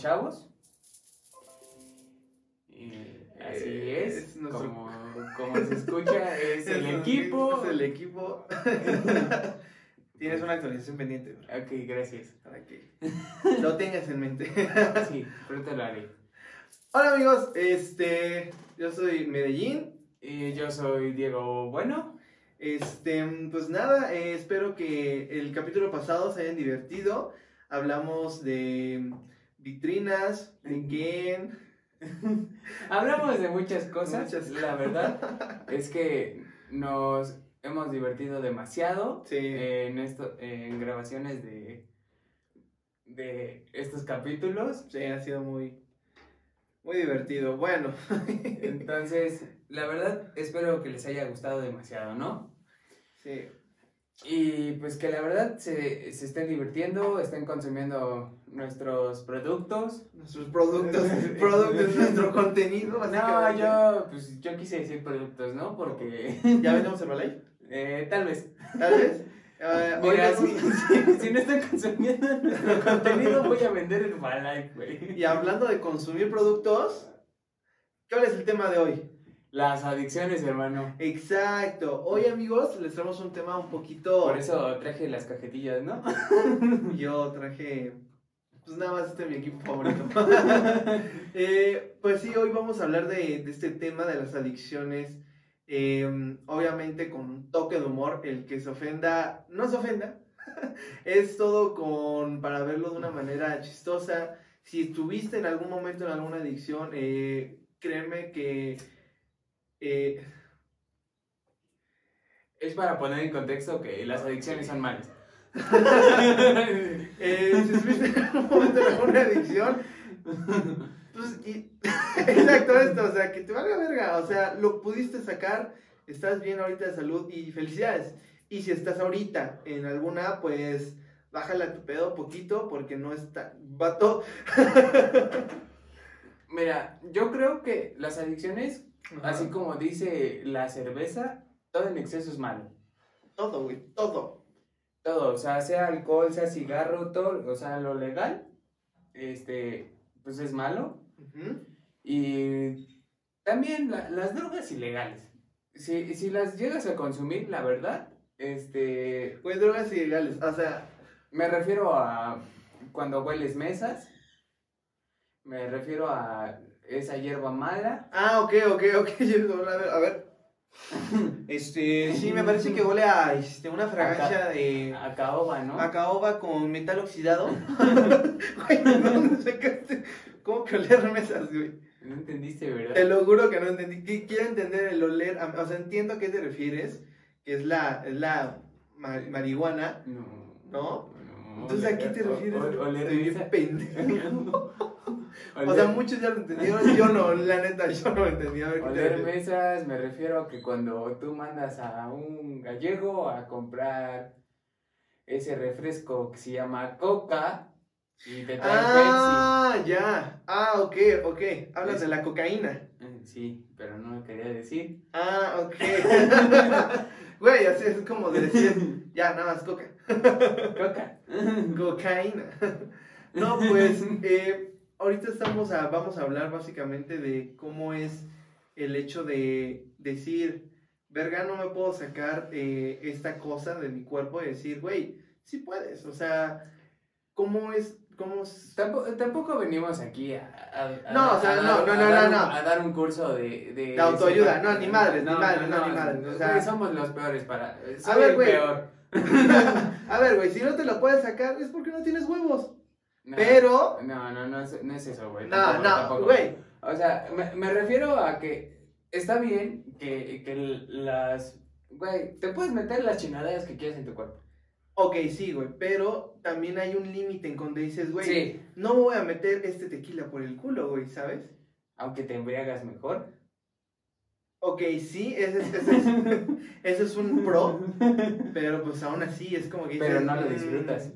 Chavos. Y así Eh, es, es nuestro- como, como se escucha, es el equipo. Es el equipo. Tienes una actualización pendiente güey, Ok, gracias. para que lo tengas en mente. Sí, pronto lo haré. Hola amigos, este, yo soy Medellín. Y yo soy Diego Bueno. Este, pues nada, eh, espero que el capítulo pasado se hayan divertido. Hablamos de vitrinas, Ken. Hablamos de muchas cosas. Muchas La verdad es que nos hemos divertido demasiado Sí. en esto, en grabaciones de, de estos capítulos. Sí, ha sido muy, muy divertido. Bueno, Entonces, la verdad, espero que les haya gustado demasiado, ¿no? sí. Y pues que la verdad se, se estén divirtiendo, estén consumiendo nuestros productos. Nuestros productos, productos, nuestro contenido. No, yo, pues yo quise decir productos, ¿no? Porque, ¿Ya vendemos Herbalife? eh, tal vez. Tal vez. Mira, si, si- si no están consumiendo nuestro contenido, voy a vender Herbalife, güey. Y hablando de consumir productos, ¿cuál es el tema de hoy? Las adicciones, hermano. Exacto. Hoy, amigos, les traemos un tema un poquito. Por eso traje las cajetillas, ¿no? Yo traje. Pues nada más este es mi equipo favorito. Eh, pues sí, hoy vamos a hablar de, de este tema de las adicciones. eh, obviamente con un toque de humor. El que se ofenda, no se ofenda. es todo con para verlo de una manera chistosa. Si estuviste en algún momento en alguna adicción, eh, créeme que. Eh, Es para poner en contexto que las adicciones son malas. Eh, si estuviste en algún momento en alguna adicción, pues, y- exacto esto, o sea, que te valga verga, o sea, lo pudiste sacar, estás bien ahorita de salud y felicidades. Y si estás ahorita en alguna, pues, bájale a tu pedo poquito porque no está, vato. Mira, yo creo que las adicciones, así Así como dice la cerveza, todo en exceso es malo. todo, güey, todo. Todo, o sea, sea alcohol, sea cigarro, todo, o sea, lo legal, este, pues es malo. Y también la- las drogas ilegales. Si, si las llegas a consumir, la verdad, este, Güey, drogas ilegales, o sea, me refiero a cuando hueles mesas, me refiero a esa hierba mala. ah, ok, ok, ok, a ver, a ver. Este, sí, me parece que huele a este, una fragancia de... A caoba, ¿no? A caoba con metal oxidado. Güey, ¿de dónde sacaste? ¿Cómo que oler mesas, güey? No entendiste, ¿verdad? Te lo juro que no entendí. Qui- Quiero entender el oler. a- O sea, entiendo a qué te refieres. Que es la, es la ma- marihuana, No. ¿no? Entonces, ¿a qué te refieres? Oler bien pendejo. O sea, muchos ya lo entendieron. Yo no, la neta, yo no lo entendí. A ver qué te Oler mesas, me refiero a que cuando tú mandas a un gallego a comprar ese refresco que se llama Coca y te trae Ah, ya. Ah, ok, ok. Hablas Es- de la cocaína. Pepsi. Eh, Sí, pero no lo quería decir. Ah, ok. Güey, así es como de decir, ya, nada más coca. Coca. Cocaína. No, pues, eh, ahorita estamos a, vamos a hablar básicamente de cómo es el hecho de decir, verga, no me puedo sacar eh, esta cosa de mi cuerpo y decir, güey, sí puedes. O sea, ¿cómo es, cómo es- Tampoco, tampoco venimos aquí a, a- a- No, o sea, a no, dar- no, a no, dar no, un- no. A dar un curso de... De, De autoayuda, no, ni madres, ni madres, no, ni madres, o sea- güey, somos los peores para... Soy ver, el güey. peor. A ver, güey, si no te lo puedes sacar es porque no tienes huevos. No, Pero... No, no, no es, no es eso, güey. No, tampoco, no, tampoco. güey. O sea, me, me refiero a que está bien que, que las... Güey, te puedes meter las chinaderas que quieras en tu cuerpo. Ok, sí, güey, pero también hay un límite en donde dices, güey, Sí, no me voy a meter este tequila por el culo, güey, ¿sabes? aunque te embriagas mejor. Ok, sí, ese es, ese es, ese es un pro, pero pues aún así es como que dices, Pero no lo "Mm, disfrutas.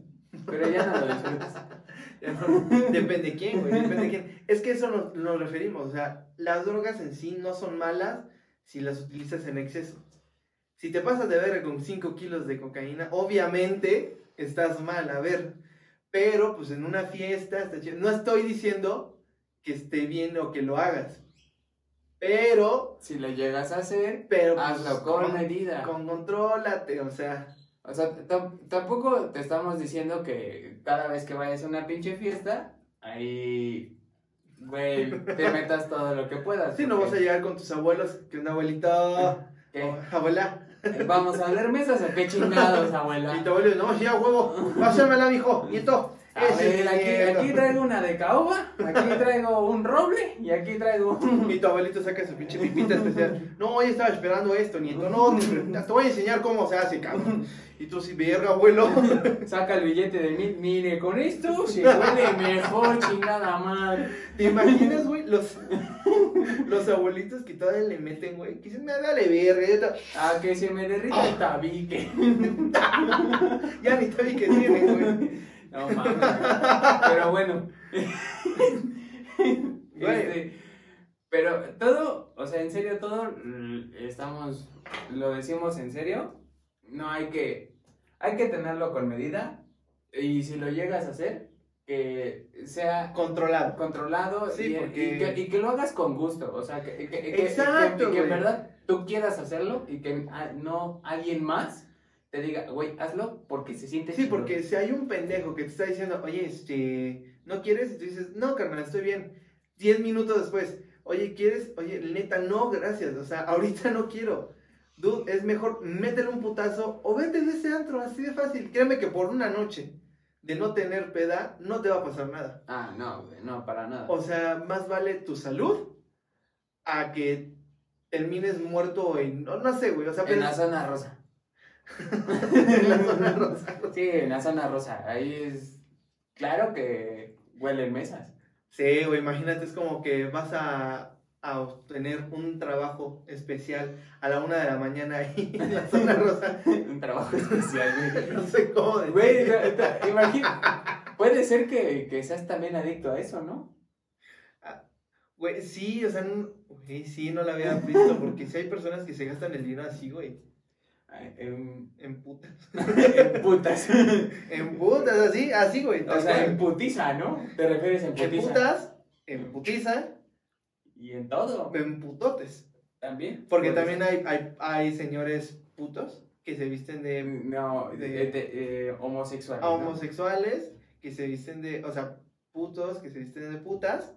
Pero ya no lo disfrutas. ya no". Depende de quién, güey, depende de quién. Es que eso nos, nos referimos, o sea, las drogas en sí no son malas si las utilizas en exceso. Si te pasas de verga con 5 kilos de cocaína, obviamente estás mal, a ver. Pero, pues en una fiesta, no estoy diciendo que esté bien o que lo hagas. Pero, Si lo llegas a hacer, pero pues, hazlo con medida. Con contrólate, o sea. O sea, tam- tampoco te estamos diciendo que cada vez que vayas a una pinche fiesta, ahí, güey, te metas todo lo que puedas. Si no vas a llegar con tus abuelos, que un abuelito, ¿qué? abuela, Vamos a ver mesas o qué chingados, abuela. y tu abuelo, no, sí, a huevo, pásamela, mijo, nieto. Ver, aquí, nieto". aquí traigo una de caoba, aquí traigo un roble y aquí traigo un... Y tu abuelito saca su pinche pipita especial. No, hoy estaba esperando esto, nieto. No, te, voy a enseñar cómo se hace, cabrón. Y tú, sí, verga, abuelo. Saca el billete de mil, mire, con esto se huele mejor, chingada madre. ¿Te imaginas, güey? Los, los abuelitos que todavía le meten, güey. Que dicen, "Me dale verga. A que se me derrita el tabique. ya ni sabe que tienen, güey. No mames. Pero bueno. Este, pero todo, o sea, en serio, todo mm, estamos, lo decimos en serio. No hay que, hay que tenerlo con medida. Y si lo llegas a hacer, que sea Controlado. controlado Sí, y, porque- y que, y que lo hagas con gusto. O sea, que, que, que- que- Exacto, en verdad tú quieras hacerlo y que ah, no alguien más te diga, güey, hazlo porque se siente Sí, chingón". porque si hay un pendejo que te está diciendo, oye, este, ¿no quieres? Y tú dices, no, carnal, estoy bien. Diez minutos después, oye, ¿quieres? Oye, neta, no, gracias. O sea, ahorita no quiero. Dude, es mejor métele un putazo o vete de ese antro, así de fácil. Créeme que por una noche de no tener peda, no te va a pasar nada. Ah, no, güey, no, para nada. O sea, más vale tu salud a que termines muerto en, no, no sé, güey. O sea, en la zona rosa. En la zona rosa. Sí, en la zona rosa. Ahí es. Claro que huelen mesas. Sí, güey, imagínate, es como que vas a, a obtener un trabajo especial a la una de la mañana ahí en la zona rosa. Un trabajo especial, güey. No sé cómo decir. Güey, imagina. Puede ser que, que seas también adicto a eso, ¿no? Güey, sí, o sea, no- güey, sí, no la había visto, porque sí hay personas que se gastan el dinero así, güey, En, en putas. en putas. En putas, así, así, güey. O sea, en putiza, ¿no? Te refieres en En putiza. putas, en putiza, Y en todo. en putotes. También. Porque también hay, hay, hay señores putos que se visten de No, de, de- de- eh, homosexual. a homosexuales que se visten de, o sea, putos que se visten de putas,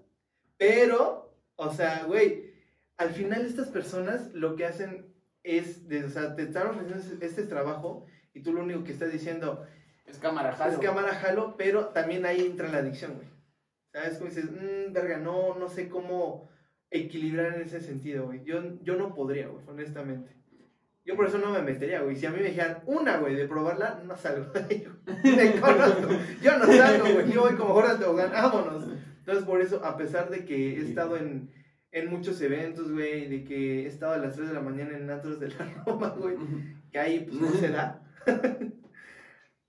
pero, o sea, güey, al final estas personas lo que hacen es, de, o sea, te están ofreciendo este, trabajo y tú lo único que estás diciendo Es cámara jalo. es cámara jalo, pero también ahí entra la adicción, güey. ¿Sabes? Como dices, mmm, verga, no, no sé cómo equilibrar en ese sentido, güey. Yo, yo no podría, güey, honestamente. Yo por eso no me metería, güey. Si a mí me dijeran una, güey, de probarla, no salgo. me conozco. Yo no salgo, güey. Yo voy como Jordan Tobogán, vámonos. Entonces, por eso, a pesar de que he estado en, en muchos eventos, güey, de que he estado a las 3 de la mañana en Antros de la Roma, güey, que ahí, pues, no se da.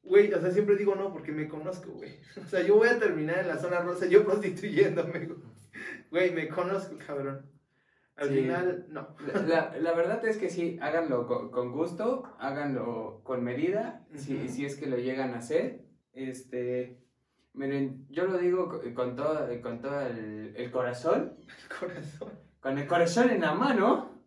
Güey, o sea, siempre digo no porque me conozco, güey. O sea, yo voy a terminar en la zona rosa yo prostituyéndome, güey. Me conozco, cabrón. Al Sí. final, no. La, la- verdad es que sí, háganlo con, con gusto, háganlo con medida, si, si es que lo llegan a hacer. Este, miren, yo lo digo co- con todo, con todo el, el corazón, Corazón. con el corazón en la mano,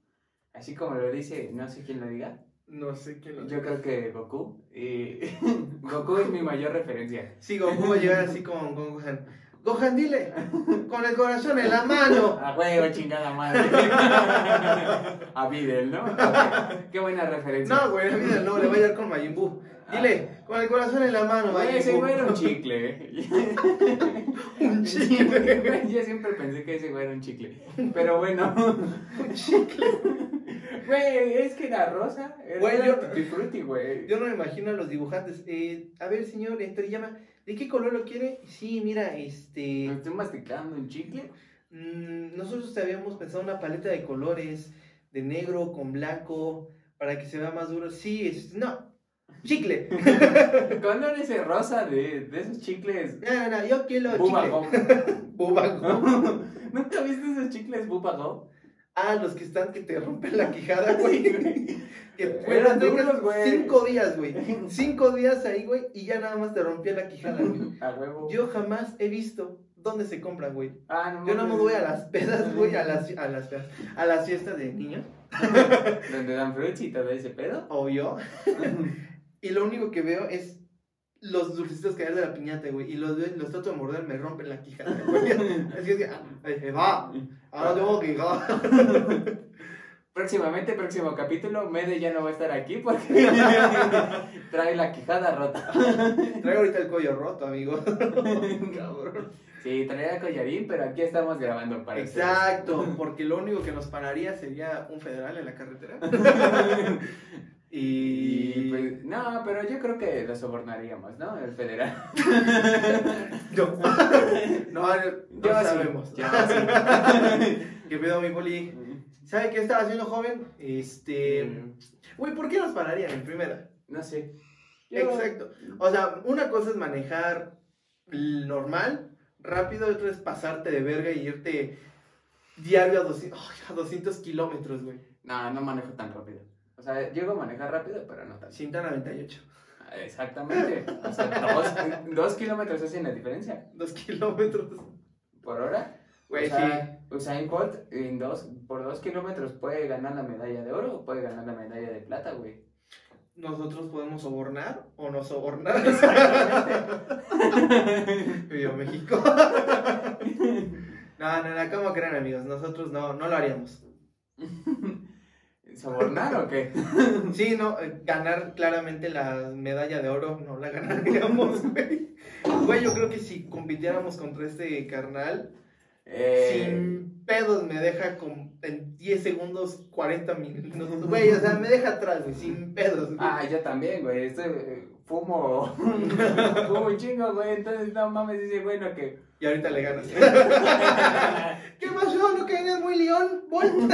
así como lo dice, no sé quién lo diga, No sé quién lo yo creo que Goku, y Goku es mi mayor referencia. Sí, Goku va a llegar así con Gohan. Gohan, dile, con el corazón en la mano. A huevo, chingada madre. A Videl, ¿no? Qué buena referencia. No, güey, mira, no, le va a llegar con Majin Buu. Dile, con el corazón en la mano, Güey, Majin ese Buu. güey era un chicle. ¿eh? Un chicle. Güey, Yo siempre pensé que ese güey era un chicle. Pero bueno. Un chicle. Güey, es que la rosa Güey, era yo- tutti frutti, güey. Yo no me imagino a los dibujantes. Eh, a ver, señor, llama. ¿De qué color lo quiere? Sí, mira, ¿Me este. estoy masticando un chicle? mm, nosotros te habíamos pensado una paleta de colores, de negro con blanco, para que se vea más duro. Sí, es. No, chicle. ¿Cuándo era ese rosa de, de esos chicles? No, no, no, yo quiero Bubba chicle. ¿Nunca viste esos chicles Bubba Gum? Ah, los que están que te rompen la quijada, güey. que duros, güey. cinco días, güey. Cinco días ahí, güey, y ya nada más te rompía la quijada, güey. A huevo. Yo jamás he visto dónde se compran, güey. ah, no Yo me mames. voy a las pedas, güey, a las, a las a las fiestas de niños, Donde dan fruits y todo ese pedo. obvio. Y lo único que veo es los dulcecitos que hay de la piñata, güey. Y los, los trato de morder, me rompen la quijada, güey. Así es que, ah, eh, va, ahora tengo que ir. Próximamente, próximo capítulo, Mede ya no va a estar aquí porque trae la quijada rota. Traigo ahorita el cuello roto, amigo. Cabrón. Sí, traía collarín, pero aquí estamos grabando para ustedes. Exacto, porque lo único que nos pararía sería un federal en la carretera. Y Y. pues, no, pero yo creo que lo sobornaríamos, ¿no? El federal. Yo. No, no Yo sí, sabemos. yo sí. ¿Qué pedo, mi poli? ¿Sabe qué estaba haciendo joven? Este. Güey, ¿por qué nos pararían en primera? No sé. Yo- Exacto. O sea, una cosa es manejar normal, rápido, y otra es pasarte de verga y irte diario a 200, ay, a 200 kilómetros, güey. No, no manejo tan rápido. O sea, llego a manejar rápido, pero no tan. Cinta 98. Exactamente. O sea, dos, dos kilómetros hacen la diferencia. Dos kilómetros. Por hora. Güey, o sea, Usain Bolt en dos, por dos kilómetros puede ganar la medalla de oro o puede ganar la medalla de plata, güey. Nosotros podemos sobornar o no sobornar. Viva México. No, no, no, ¿cómo creen, amigos? Nosotros no, no lo haríamos. ¿Sobornar o qué? Sí, no, eh, ganar claramente la medalla de oro no la ganaríamos, güey. Güey, yo creo que si compitiéramos contra este carnal, Eh, sin pedos me deja con, en 10 segundos 40 minutos. Güey, o sea, me deja atrás, güey, sin pedos. güey. Ah, yo también, güey. Estoy, eh, fumo. fumo un chingo, güey. Entonces, no mames, dice, bueno, que. Y ahorita le ganas. ¿Qué pasó? ¿No que eres muy león? Bolt?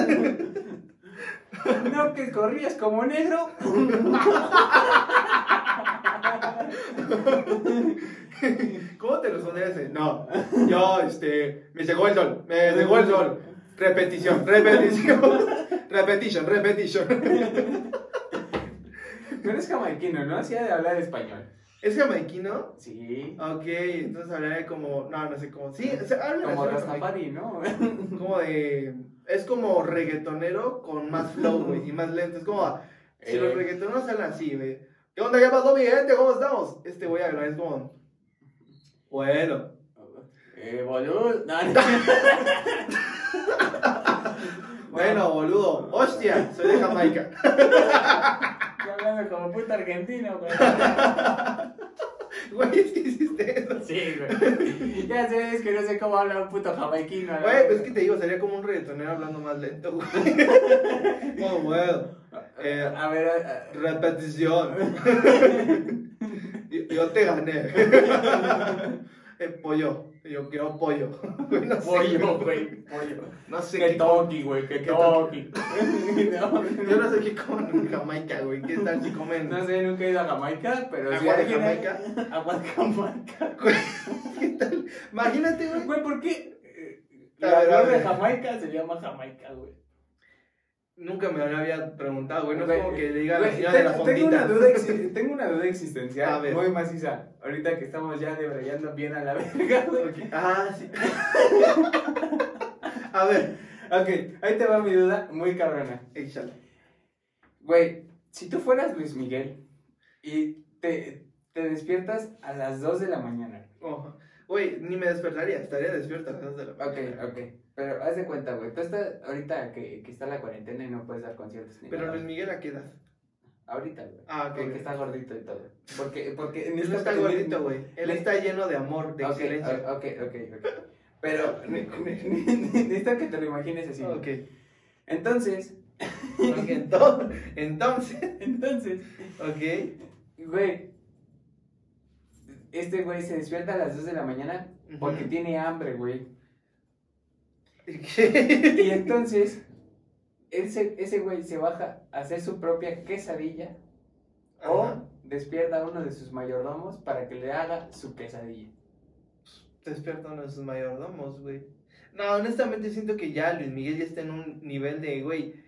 no, que corrías como negro. ¿Cómo te responderías? ese? No, yo, este, me llegó el sol, me llegó el sol. Repetición, repetición, repetition, repetition. Tú eres jamaiquino, ¿no? Hacía de hablar español. ¿Es jamaiquino? Sí. Ok, entonces hablaré como, no, no sé cómo. Sí, o sea, habla Como Rastafari, ¿no? Como de, es como reggaetonero con más flow, güey, y más lento. Es como, si los Eh. reggaetoneros hablan así, güey. ¿Qué onda? ¿Qué pasó, mi gente? ¿Cómo estamos? Este voy a hablar, es como, bueno. Eh, boludo. No, no. Bueno, boludo. Hostia, soy de Jamaica. Hablando como puta argentino, güey. Güey, que hiciste eso. Sí, güey. Ya sé, es que no sé cómo habla un puto jamaiquino. ¿no? Güey, pues es que te digo, sería como un reggaetonero hablando más lento, güey. Oh, bueno. Eh, A ver, a- repetición. Yo, yo te gané. Eh, pollo. Yo quiero pollo. No a- sé, pollo, güey, pollo. No sé Que qué toqui, güey. No, Yo no sé qué comen en Jamaica, güey. ¿Qué tal si comen? No sé, nunca he ido a Jamaica, pero si ¿Agua de alguien- Jamaica? Agua de Jamaica. ¿Qué tal? Imagínate, güey. Güey, ¿por qué? eh, La ver, a flor de. Jamaica se llama Jamaica, güey. Nunca me lo había preguntado, güey. No es como que le diga a la señora de la tengo, tengo una duda exi- tengo una duda existencial A ver. muy maciza. Ahorita que estamos ya debrayando bien a la verga, güey. Ah, sí. A ver, Ok, ahí te va mi duda muy cabrona. échale. Güey, si tú fueras Luis Miguel y te, te despiertas a las 2 de la mañana. Ojo. Güey, ni me despertaría, estaría despierta a las dos de la Ok, ok. Pero haz de cuenta, güey. Tú estás ahorita que, que está la cuarentena y no puedes dar conciertos ni Pero nada. Luis Miguel, ¿a qué edad? Ahorita, güey. Ah, ok. Porque está gordito y todo. Porque, porque en Él no está gordito, güey. Él está lleno de amor, de Ok, excelencia. ok, ok, ok. Pero ne- ne- ne- necesito que te lo imagines así. Ok. Entonces, Ok, ento- Entonces, entonces, ok. güey. Este güey se despierta a las 2 de la mañana porque tiene hambre, güey. Y entonces, ese, ese güey se baja a hacer su propia quesadilla Ajá. o despierta a uno de sus mayordomos para que le haga su quesadilla. Despierta uno de sus mayordomos, güey. No, honestamente siento que ya Luis Miguel ya está en un nivel de, güey,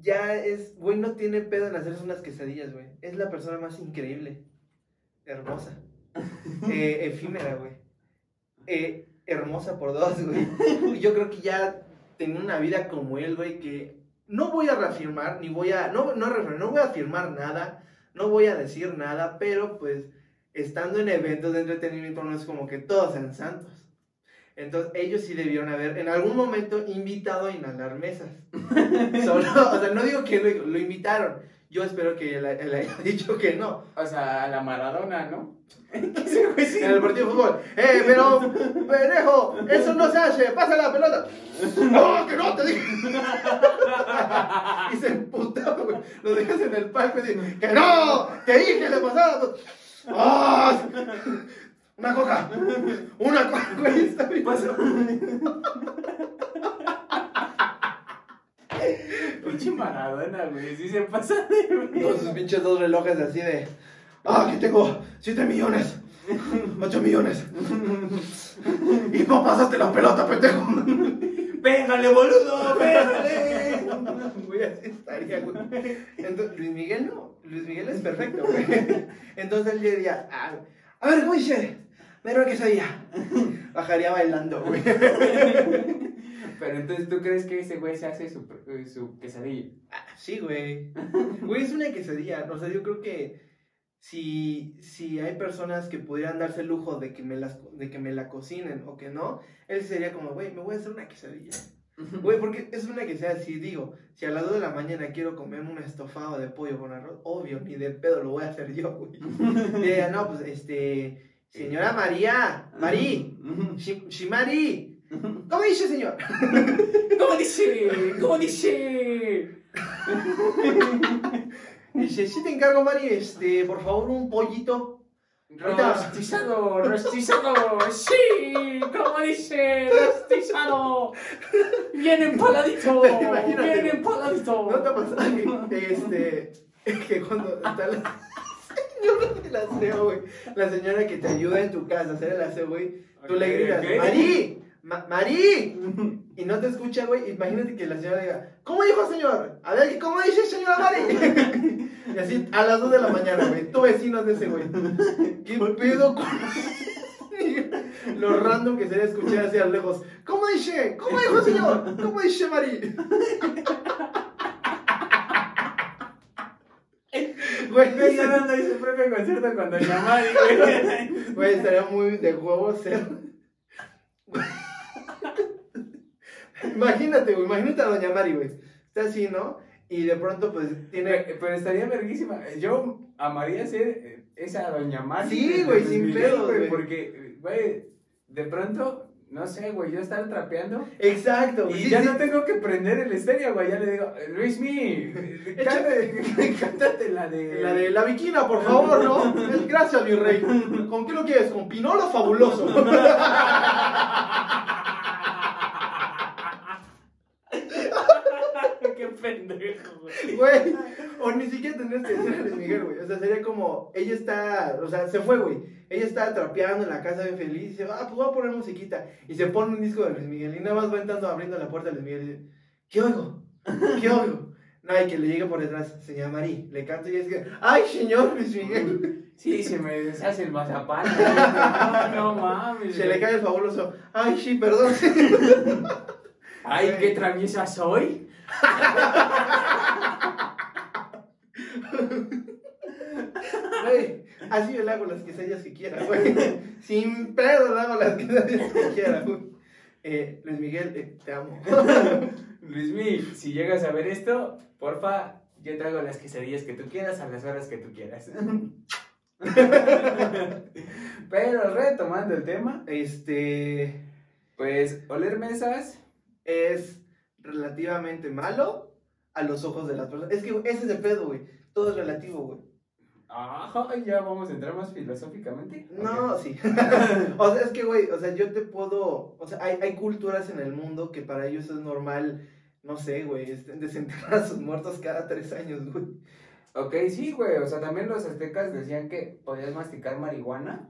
ya es, güey, no tiene pedo en hacerse unas quesadillas, güey. Es la persona más increíble, hermosa, eh, efímera, güey. Eh, hermosa por dos, güey. Yo creo que ya tengo una vida como él, güey, que no voy a reafirmar, ni voy a, no, no, no voy a afirmar nada, no voy a decir nada, pero pues estando en eventos de entretenimiento no es como que todos sean santos. Entonces ellos sí debieron haber en algún momento invitado a inhalar mesas. O sea, no digo que lo invitaron. Yo espero que él, él haya dicho que no. O sea, a la Maradona, ¿no? En el partido de fútbol. ¡Eh, pero, pendejo! ¡Eso no se hace! ¡Pasa la pelota! ¡No, que no! Te dije. y se emputaba, güey. Lo dejas en el palco y dice: ¡Que no! ¡Te dije le pasara! ¡Ah! Una coca. Una coca, güey. Está bien. Pinche Maradona, güey. Sí se pasa de Con sus pinches dos relojes así de. ¡Ah, aquí tengo 7 millones! 8 millones. Y no pasaste la pelota, pendejo. ¡Pégale, boludo! ¡Pégale! Güey, así estaría, güey. Entonces, Luis Miguel no. Luis Miguel es perfecto, güey. Entonces él diría, ah, a ver, ¿cómo dice? Mira que soy ya. Bajaría bailando, güey. Pero entonces, ¿tú crees que ese güey se hace su, su quesadilla? Ah, Sí, güey. Güey, es una quesadilla. O sea, yo creo que si, si hay personas que pudieran darse el lujo de que, me las, de que me la cocinen o que no, él sería como, güey, me voy a hacer una quesadilla. Güey, porque es una quesadilla, si digo, si a las 2 de la mañana quiero comerme un estofado de pollo con arroz, obvio, ni de pedo lo voy a hacer yo, güey. Y ella, no, pues, este, señora María, Marí, Shi- Shimari, ¿cómo dice, señor? ¿Cómo dice? ¿Cómo dice? Dice, sí te encargo, Mari, este, por favor, un pollito. Rostizado, rostizado, sí, ¿cómo dice? Rostizado, bien empaladito, bien empaladito. ¿No te ha pasado que, este, que cuando está la señora del aseo, güey, la señora que te ayuda en tu casa a hacer el aseo, güey, tú le gritas, ok. Ma- ¡Marí! Y no te escucha, güey, imagínate que la señora diga, ¿cómo dijo, señor? A ver, ¿cómo dice, señora Mari? Y así, a las 2 de la mañana, güey, tu vecino de ese, güey. ¿Qué pedo con...? Lo random que sería escuchar así a lo lejos. ¿Cómo dice? ¿Cómo dijo, señor? ¿Cómo dice, Mari? Güey, ya dando ahí su propio concierto con Doña Mari, güey. Güey, estaría muy de huevo ser. imagínate, güey, imagínate a Doña Mari, güey. Está así, ¿no? Y de pronto, pues, tiene. Pero pero estaría verguísima. Yo amaría ser eh, esa Doña Mari. Sí, güey, sin pedos, güey. Porque, güey, de pronto, no sé, güey, yo estar trapeando. Exacto, güey. Y sí, ya sí. no tengo que prender el estéreo, güey. Ya le digo, Luis Mi, Échate. cántate la de. La de la viquina, por favor, ¿no? Gracias, mi rey. ¿Con qué lo quieres? ¿Con pinolo fabuloso? pendejo, güey. Güey, o ni siquiera tendrías que decir a Luis Miguel, güey. O sea, sería como, ella está, o sea, se fue, güey. Ella está trapeando en la casa bien feliz y dice, ah, pues voy a poner musiquita. Y se pone un disco de Luis Miguel y nada más va entrando abriendo la puerta de Luis Miguel y dice, ¿qué oigo? ¿Qué oigo? No, y que le llegue por detrás, señora Marí, le canto y es que, ¡ay, señor Luis Miguel! Sí, se me deshace el mazapán. No, no mames. Se le cae el fabuloso, ¡ay, sí, perdón! Ay, qué traviesa soy. Güey, así yo le hago las quesadillas que quiera, güey. Sin pedo le hago las quesadillas que quiera, güey. Eh, Luis Miguel, eh, te amo. Luismi, si llegas a ver esto, porfa, yo te hago las quesadillas que tú quieras a las horas que tú quieras. Pero retomando el tema, Este pues oler mesas, es relativamente malo a los ojos de las personas. Es que ese es el pedo, güey. Todo es relativo, güey. ajá, ya vamos a entrar más filosóficamente. No, sí. o sea, es que, güey, o sea, yo te puedo. O sea, hay, hay culturas en el mundo que para ellos es normal, no sé, güey, este, desenterrar a sus muertos cada tres años, güey. Ok, sí, güey, o sea, también los aztecas decían que podías masticar marihuana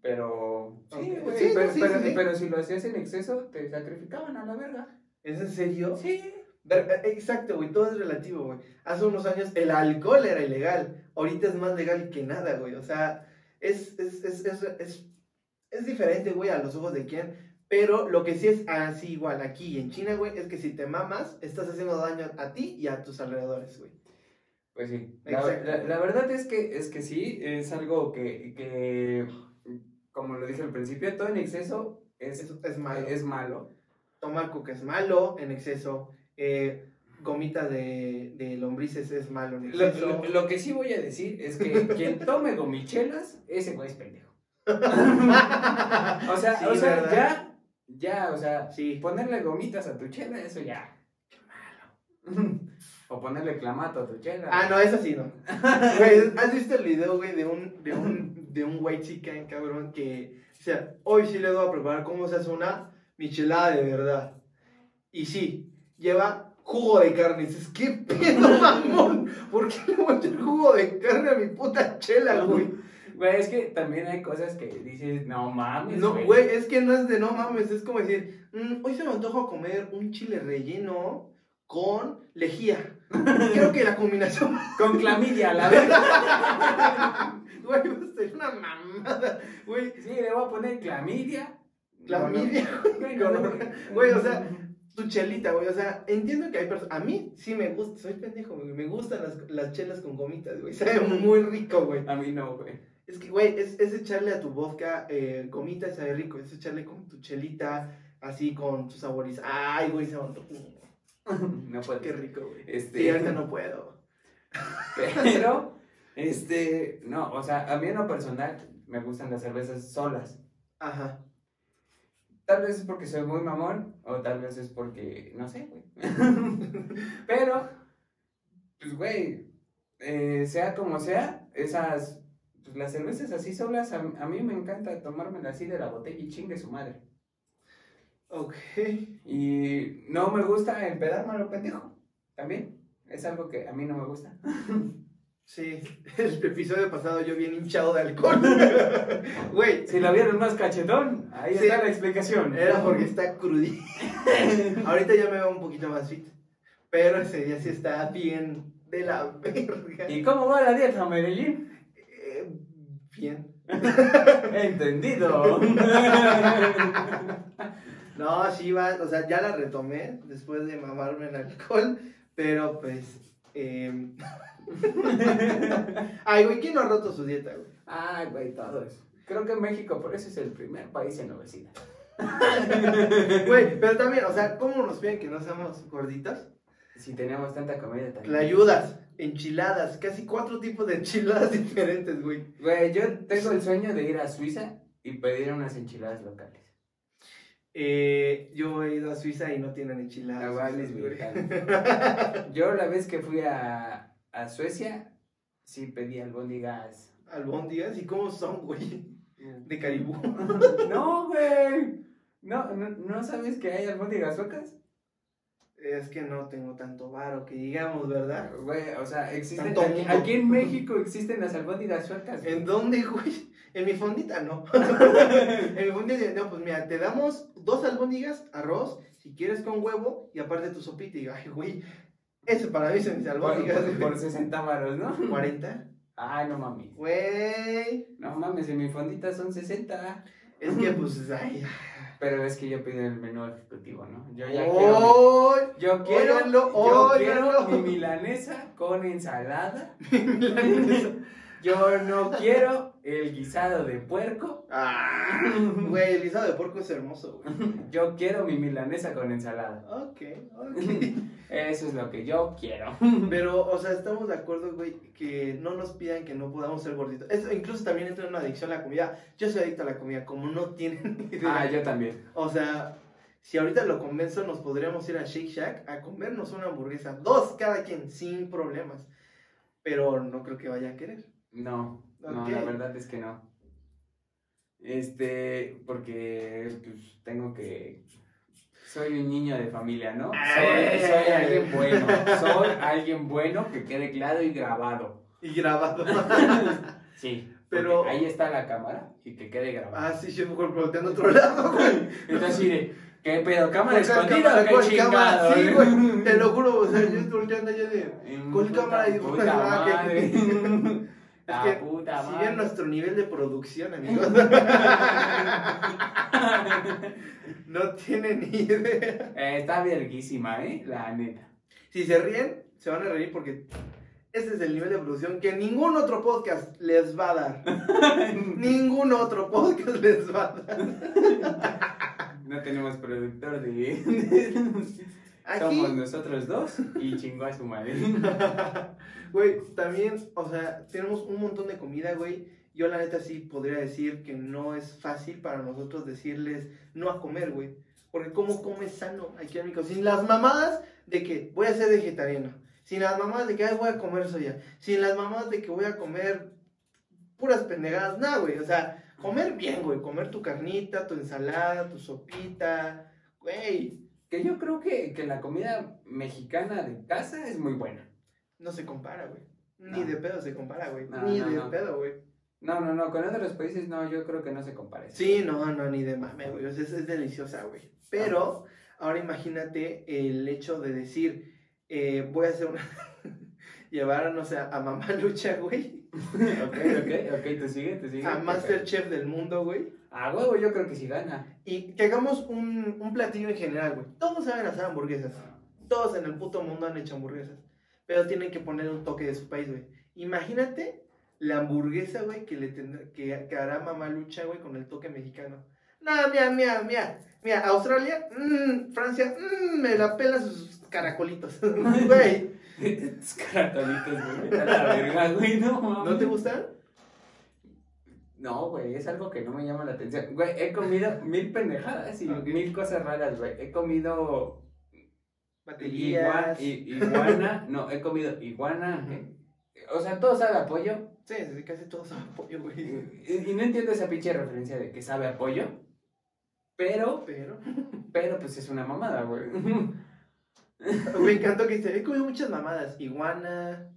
Pero. Sí, güey. Sí, pero, sí, pero, sí, sí. pero si lo hacías en exceso, te sacrificaban a la verga. ¿Es en serio? Sí. Ver- eh, Exacto, güey, todo es relativo, güey. Hace unos años el alcohol era ilegal, ahorita es más legal que nada, güey. O sea, es, es, es, es, es, es diferente, güey, a los ojos de quién. Pero lo que sí es así igual aquí y en China, güey, es que si te mamas, estás haciendo daño a ti y a tus alrededores, güey. Pues sí. La, la- la verdad es que, es que sí, es algo que, que, como lo dije al principio, todo en exceso es, es malo. es malo. Tomar coca es malo en exceso. Eh, gomita de, de lombrices es malo en Lo, exceso. lo- lo que sí voy a decir es que quien tome gomichelas, ese güey es pendejo. O sea, Sí, o sea ¿verdad? ya, ya, o sea, Sí. ponerle gomitas a tu chela, eso ya. Qué malo. O ponerle clamato a tu chela. Ah, no, eso sí, no. Güey, ¿has visto el video, güey, de un, de un, de un white chicken, cabrón, que, o sea, hoy sí le voy a preparar cómo se hace una michelada de verdad. Y sí, lleva jugo de carne. Y dices, ¿qué pedo, mamón? ¿Por qué le voy a echar jugo de carne a mi puta chela, güey? Güey, es que también hay cosas que dices, no mames. No, güey, es que no es de no mames, es como decir, "Mm, hoy se me antoja comer un chile relleno con lejía. Creo que la combinación Con clamidia, la verdad. Güey, va a ser una mamada. Güey, Sí, le voy a poner clamidia. Clamidia. Güey. Güey, o sea, tu chelita, güey. O sea, entiendo que hay personas. A mí sí me gusta, soy pendejo, güey. Me gustan las, las chelas con gomitas, güey. Sabe muy rico, güey. A mí no, güey. Es que, güey, es, es echarle a tu vodka eh, gomitas y sabe rico. Es echarle con tu chelita, así con tus sabores. Ay, güey, se me antojó. No puedo. Qué rico, güey. Este, Sí, ahorita no puedo. Pero, este, no, o sea, a mí en lo personal me gustan las cervezas solas. Ajá. Tal vez es porque soy muy mamón, o tal vez es porque, no sé, güey. Pero, pues, güey, eh, sea como sea, esas, pues las cervezas así solas, a, a mí me encanta tomármelas así de la botella y chingue su madre. Ok. Y no me gusta empedármelo pendejo, también. Es algo que a mí no me gusta. Sí, el episodio pasado yo bien hinchado de alcohol. Güey, Si la vieron más cachetón, ahí Sí. está la explicación. Era porque está crudito. Ahorita ya me veo un poquito más fit. Pero ese día sí está bien de la verga. ¿Y cómo va la dieta, Medellín? Eh, bien. Entendido. No, sí va, o sea, ya la retomé después de mamarme el alcohol. Pero pues. Eh, Ay, güey, ¿quién no ha roto su dieta, güey? Ay, güey, todo eso. Creo que México por eso es el primer país en obesidad. Güey, pero también, o sea, ¿cómo nos piden que no seamos gorditos? Si tenemos tanta comida también. Tlayudas, enchiladas, casi cuatro tipos de enchiladas diferentes, güey. Güey, yo tengo el sueño de ir a Suiza y pedir unas enchiladas locales. Eh, yo he ido a Suiza y no tienen enchiladas. Güey. mexicanos. Yo la vez que fui a, a Suecia, sí pedí albóndigas. Albóndigas, ¿y cómo son, güey? De Caribú. No, güey. No, no, ¿no sabes que hay albóndigas suecas? Es que no tengo tanto varo que digamos, ¿verdad? Güey, o sea, existen. Aquí, en México existen las albóndigas suecas. güey. ¿En dónde, güey? En mi fondita no. en mi fondita, no, pues mira, te damos dos albóndigas, arroz, si quieres con huevo, y aparte tu sopita. Y ay, güey, eso para mí son mis albóndigas. por, por 60 varos, ¿no? 40. Ay, no mames. Güey. No mames, en mi fondita son 60. Es que, pues, ay. Pero es que yo pido el menú ejecutivo, ¿no? Yo ya quiero. ¡Oh! mi- Yo quiero, yo quiero mi milanesa con ensalada. Yo no quiero el guisado de puerco. Ah, güey, el guisado de porco es hermoso, güey. Yo quiero mi milanesa con ensalada. Ok, ok. Eso es lo que yo quiero. Pero, o sea, estamos de acuerdo, güey, que no nos pidan que no podamos ser gorditos. Eso incluso también entra en una adicción a la comida. Yo soy adicto a la comida, como no tienen idea. Ah, yo también. O sea, si ahorita lo convenzo, nos podríamos ir a Shake Shack a comernos una hamburguesa. Dos cada quien, sin problemas. Pero no creo que vaya a querer. No, no, la verdad es que no. Este, porque pues tengo que. Soy un niño de familia, ¿no? Soy, soy alguien bueno. Soy alguien bueno que quede claro y grabado. Y grabado. Sí. Pero. Ahí está la cámara y que quede grabado. Ah, sí, yo mejor volteando otro lado, güey. Entonces, sí, de, ¿qué pedo? ¿Cámara Con escondida o qué cámara, Sí, güey. Te lo juro, o sea, yo estoy volteando allá de. Puta- cámara y puta ah, que- Es La que puta Si madre. ven nuestro nivel de producción, amigos. no tienen ni idea. Eh, está verguísima, ¿eh? La neta. Si se ríen, se van a reír porque este es el nivel de producción que ningún otro podcast les va a dar. ningún otro podcast les va a dar. No tenemos productor de... Somos nosotros dos y chingó a su madre. güey, también, o sea, tenemos un montón de comida, güey. Yo la neta sí podría decir que no es fácil para nosotros decirles no a comer, güey. Porque cómo comes sano aquí en México. Sin las mamadas de que voy a ser vegetariano. Sin las mamadas de que "Ay, voy a comer soya. Sin las mamadas de que voy a comer puras pendejadas. Nada, güey. O sea, comer bien, güey. Comer tu carnita, tu ensalada, tu sopita. Güey, Que yo creo que, que la comida mexicana de casa es muy buena. No se compara, güey. Ni de pedo se compara, güey. No, Ni no, de pedo, güey. No, no, no, con otros países no, yo creo que no se compara. Sí, no, no, ni de mame, güey. O sea, es, es deliciosa, güey. Pero ahora imagínate el hecho de decir, eh, voy a hacer una. llevar, no sé, a mamá lucha, güey. ok, ok, ok, te sigue, te sigue. A Masterchef del mundo, güey. A huevo, yo creo que sí gana. Y que hagamos un, un platillo en general, güey. Todos saben hacer hamburguesas. Todos en el puto mundo han hecho hamburguesas. Pero tienen que poner un toque de su país, güey. Imagínate la hamburguesa, güey, que, le tendrá- que, que hará mamá lucha, güey, con el toque mexicano. No, mira, mira, mira. Mira, Australia, mm, Francia, mm, me la pelan sus caracolitos. Güey, Tus caracolitos, güey. a la verga, güey, no mames. ¿no te gustan? No, güey, es algo que no me llama la atención. Güey, he comido mil pendejadas y mil cosas raras, güey. He comido Baterías. iguana, no, he comido iguana. eh, O sea, todo sabe a pollo. Sí, casi todos son pollo, güey. Y, y no entiendo esa pinche referencia de que sabe a pollo. Pero, Pero. pero pues es una mamada, güey. Me encantó que dice, he comido muchas mamadas. Iguana,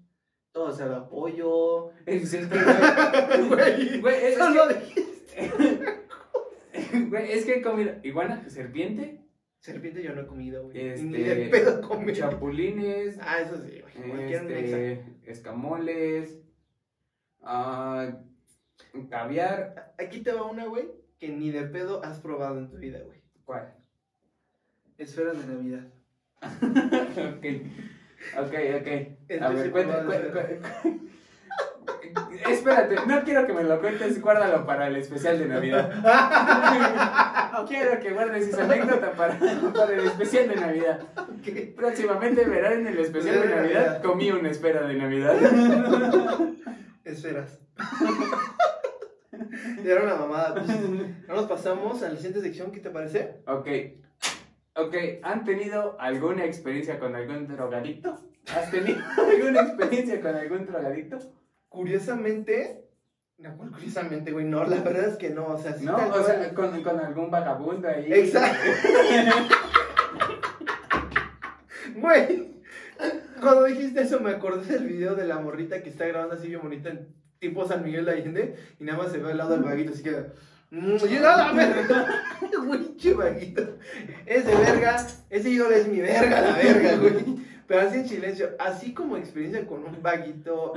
todo sabe a pollo. Es, es que, güey, Güey, güey, es, es solo que, dijiste. güey, es que he comido iguana, serpiente, Serpiente yo no he comido, güey. Este, Ni de pedo comí. chapulines, Ah, eso sí, güey. Cualquier este, escamoles, ah, caviar. Aquí te va una, güey, que ni de pedo has probado en tu vida, güey. ¿Cuál? Esferas de Navidad. ok, ok, ok. Este A ver, cuenta, probado cu- esferas. cu- Espérate, no quiero que me lo cuentes, guárdalo para el especial de Navidad. Quiero que guardes esa anécdota para, para el especial de Navidad. Próximamente verán en el especial de Navidad. comí una espera de Navidad. Esferas. Era una mamada. Pues, no nos pasamos a la siguiente sección, ¿qué te parece? Ok, ok, ¿han tenido alguna experiencia con algún drogadicto? ¿Has tenido alguna experiencia con algún drogadicto? Curiosamente, no, ¿cuál curiosamente, güey, no, la verdad es que no, o sea, sí ¿No? tal O cual. sea, con, con algún vagabundo ahí. Exacto. Güey, cuando dijiste eso me acordé del video de la morrita que está grabando así bien bonita en tipo San Miguel de Allende y nada más se ve al lado del vaguito así que... mm, Y yo, "A la verga! Güey, che vaguito. Es de verga, ese ídolo es mi verga, la verga, güey. Pero así en silencio, así como experiencia con un vaguito...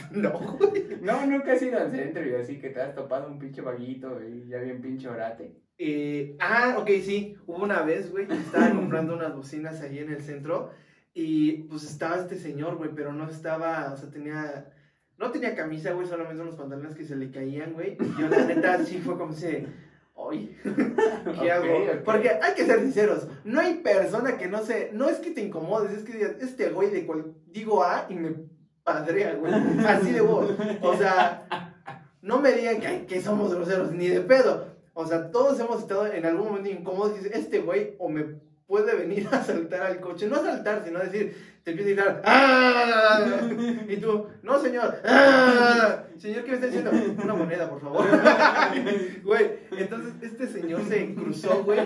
No, güey. No, nunca has ido al centro y así que te has topado un pinche vaguito y ya bien pinche orate. Eh, ah, ok, sí. Hubo una vez, güey, que estaba comprando unas bocinas ahí en el centro y pues estaba este señor, güey, pero no estaba, o sea, tenía, no tenía camisa, güey, solamente unos pantalones que se le caían, güey. Y yo la neta sí fue como si, ¡ay! ¿Qué hago? Porque hay que ser sinceros, no hay persona que no se, no es que te incomodes, es que este güey de cual digo A y me güey, así de voz. O sea, no me digan que, que somos groseros, ni de pedo. O sea, todos hemos estado en algún momento incómodos y dices, este güey o me puede venir a saltar al coche, no a saltar, sino a decir, te empieza a gritar, ¡ah! Y tú, no señor, ¡ah! Señor, ¿qué me está diciendo? Una moneda, por favor. Güey, entonces este señor se cruzó, güey.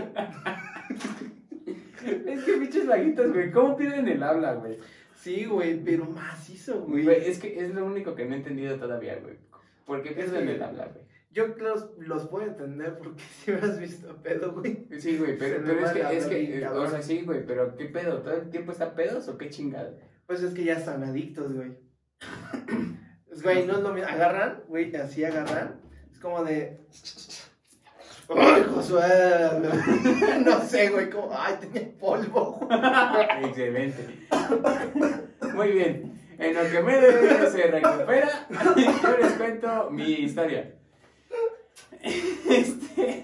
Es que pinches vaguitos, güey, ¿cómo pierden el habla, güey? Sí, güey, pero macizo, güey. Güey, es que es lo único que no he entendido todavía, güey. ¿Por qué pierden el habla, güey? Yo los, los puedo entender porque si me has visto pedo, güey. Sí, güey, pero, pero es que, es que, bien, eh, o sea, sí, güey, pero ¿qué pedo? ¿Todo el tiempo está pedos o qué chingada? Pues es que ya están adictos, güey. Pues, güey, no es lo mismo. Agarran, güey, así agarran. Es como de. ¡Ay, Josué! No sé, güey, como. ¡Ay, tenía polvo! güey". Excelente. Muy bien. En lo que me se recupera, yo les cuento mi historia. Este,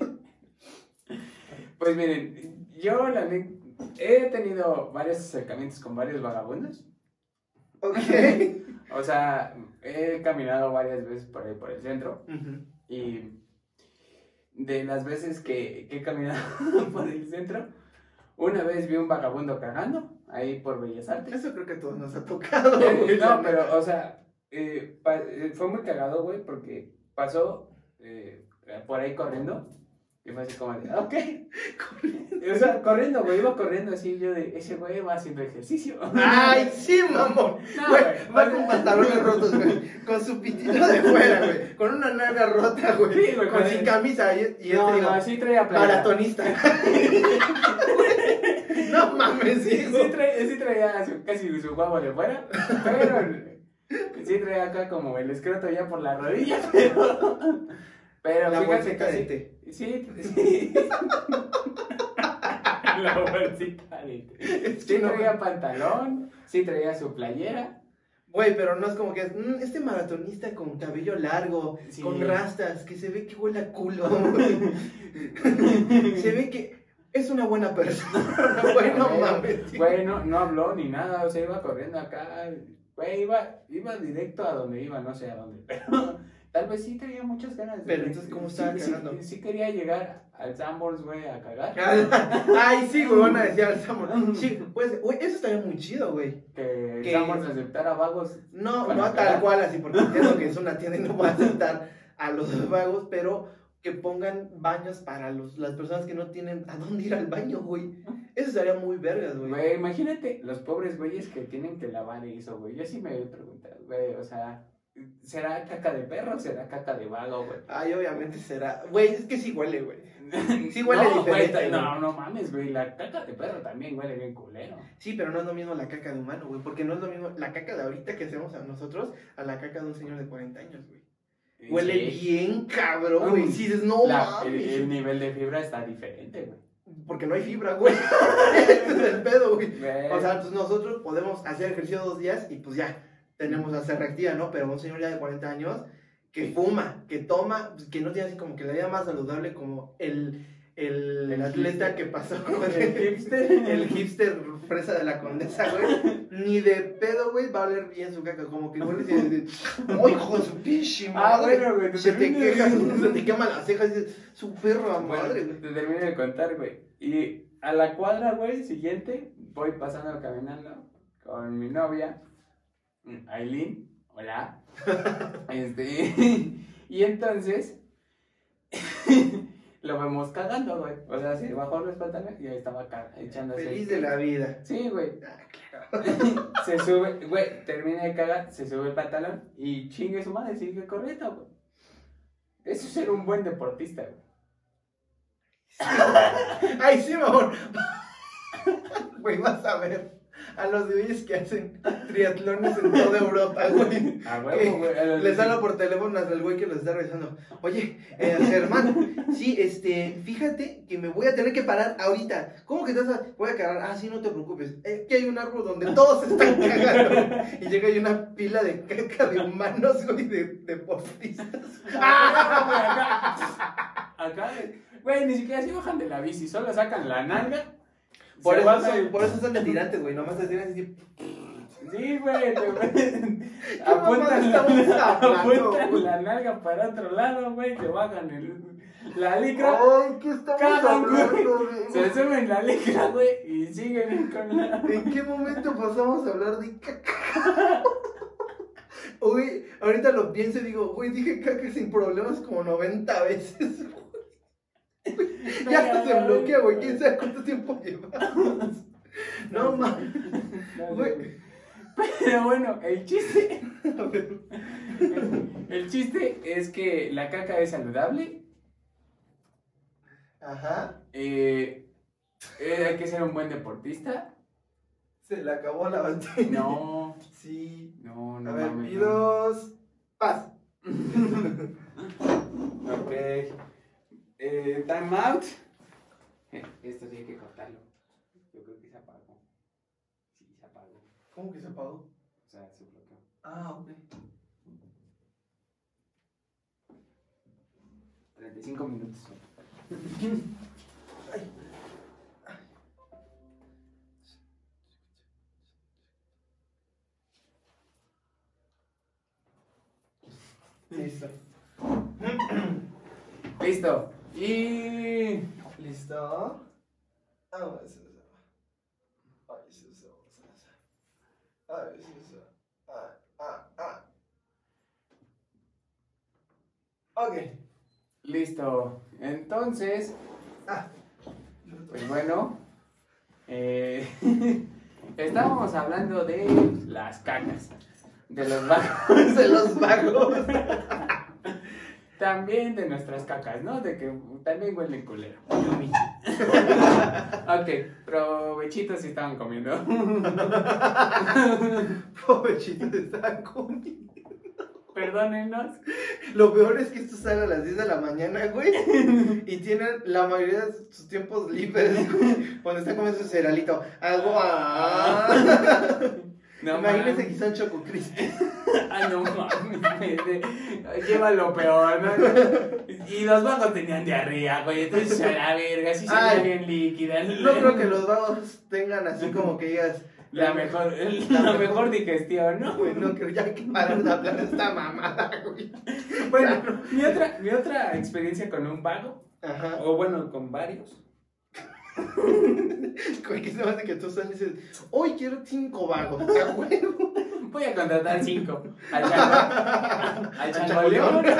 pues miren, yo la he tenido varios acercamientos con varios vagabundos. Ok. O sea, he caminado varias veces por ahí por el centro y de las veces que, que he caminado por el centro, una vez vi un vagabundo cagando ahí por Bellas Artes. Eso creo que a todos nos ha tocado. Eh, no, pero, o sea, eh, eh, fue muy cagado, güey, porque pasó eh, por ahí corriendo y fue así como de, ok. O sea, corriendo, güey, iba corriendo así, yo de, ese güey va haciendo ejercicio. ¡Ay, sí, mamón! No, Güey, güey, va con pantalones rotos, güey. Con su pitito de fuera, güey. Con una nalga rota, güey. Sí, güey, Con con sin el- camisa. Y, y no, este, digo, no, así traía playera. maratonista. no mames, Sí, hijo. sí, traía, sí traía su- casi su huevo de fuera, pero sí traía acá como el escroto ya por la rodilla, pero... Pero La fíjate que sí-. Sí, sí. La bolsita de Sí que no- traía pantalón, sí traía su playera. Güey, pero no es como que "Mm, este maratonista con cabello largo, Sí. con rastas, que se ve que huele a culo. se ve que es una buena persona. Güey, no Güey, mames. Güey, no, no habló ni nada, o sea, iba corriendo acá. Güey, iba, iba directo a donde iba, no sé a dónde, pero tal vez sí tenía muchas ganas de. Pero entonces, ¿cómo estaba sí, sí, cagando? Sí, quería llegar al Sanborns, güey, a cagar. Ay, sí, güey, van a decir al Samuel. Sí, pues, güey, eso estaría muy chido, güey. Que Que- aceptara vagos. No, no cagar. tal cual así, porque entiendo que es una tienda y no va a aceptar a los vagos, pero que pongan baños para los, las personas que no tienen a dónde ir al baño, güey. Eso estaría muy vergas, güey. Güey, imagínate los pobres güeyes que tienen que lavar eso, güey. Yo sí me he preguntado, güey, o sea, ¿será caca de perro o será caca de vago, güey? Ay, obviamente será. Güey, es que sí huele, güey. Sí huele no, diferente, güey, no, no mames, güey, la caca de perro también huele bien culero. Sí, pero no es lo mismo la caca de humano, güey. Porque no es lo mismo la caca de ahorita que hacemos a nosotros a la caca de un señor de 40 años, güey. Huele Sí. bien cabrón, güey. Sí, dices, no La- el, mames. el nivel de fibra está diferente, güey. Porque no hay fibra, güey. Ese es el pedo, güey. Güey. O sea, pues nosotros podemos hacer ejercicio dos días y pues ya tenemos la reactiva, ¿no? Pero un señor ya de 40 años que fuma, que toma, que no tiene así como que la vida más saludable como el, el, El atleta que pasó con el hipster. el hipster fresa de la condesa, güey. Ni de pedo, güey, va a oler bien su caca. Como que huele y dices, ¡ay, hijo de su pinche Ah, madre! bueno, güey, te se te queja, se te queman las cejas y dices, su perro a Bueno, madre, güey. te termino de contar, güey. Y a la cuadra, güey, siguiente, voy pasando caminando con mi novia, Aileen. Hola. Este. Y entonces. lo vemos cagando, güey. O sea, se bajó los pantalones y ahí estaba echándose. Feliz de la vida. Sí, güey. Ah, claro. se sube, güey, termina de cagar, se sube el pantalón y chingue su madre, sigue corriendo, güey. Eso es ser un buen deportista, güey. Ay, sí, amor. Güey, vas a ver a los güeyes que hacen triatlones en toda Europa, güey. A huevo, güey. Les hablo por teléfono al güey que los está revisando. Oye, eh, Germán, sí, este, fíjate que me voy a tener que parar ahorita. ¿Cómo que te vas a...? Voy a cagar. Ah, sí, no te preocupes. Es que hay un árbol donde todos están cagando. Y llega ahí una pila de caca de humanos, güey, de deportistas. Ah, güey, acá, acá, güey, ni siquiera se bajan de la bici, solo sacan la nalga. Por eso, son, por eso son de tirantes, güey. Nomás te tiran así. Sí, güey, te- estamos la, güey? la nalga para otro lado, güey, te bajan el, la licra. Ay, ¿qué estamos Cagan, güey. hablando, güey? Se suben la licra, güey, y siguen con la... ¿En qué momento pasamos a hablar de caca? Uy, ahorita lo pienso y digo, güey, dije caca sin problemas como 90 veces. Ya hasta se bloquea, güey. ¿Quién sabe cuánto tiempo llevamos? No mames. No, güey. Pero bueno, el chiste, A ver. el chiste es que la caca es saludable. Ajá. eh, eh, hay que ser un buen deportista. Se le acabó la batería. No, Sí. no, no. A ver, mames, no. pidos. Paz. Ok. Eh, time out. Esto sí hay que cortarlo. Yo creo que se apagó. Sí, se apagó. ¿Cómo que se apagó? O sea, se bloqueó. Ah, ok. 35 minutos. Ay. Listo. Listo. Y. ¿Listo? Ah, eso, eso, eso, eso. Ay, eso, eso. Ah, ah, ah. Ok. Listo. Entonces, Ah. pues bueno. eh, estábamos hablando de las cacas. De los vagos. De los vagos. También de nuestras cacas, ¿no? De que también huelen culero. ok, provechitos si estaban comiendo. Pobrecitos están comiendo. Perdónenos. Lo peor es que esto sale a las 10 de la mañana, güey. Y tienen la mayoría de sus tiempos libres, güey. Cuando están comiendo su cerealito. Algo a. No que son Choco Crispy. Ay, no mames. Lleva lo peor, ¿no? Y los vagos tenían diarrea, güey. Entonces a la verga, sí se Ay. bien líquida. No creo que los vagos tengan así como que digas. La mejor, la mejor digestión, ¿no? Güey, no creo ya hay que parar de hablar de esta mamada, güey. Bueno, mi otra, mi otra experiencia con un vago, Ajá. o bueno, con varios, Que se hace que tú sales y dices, hoy quiero cinco vagos, a huevo. voy a contratar cinco. Al chango, al changoleón.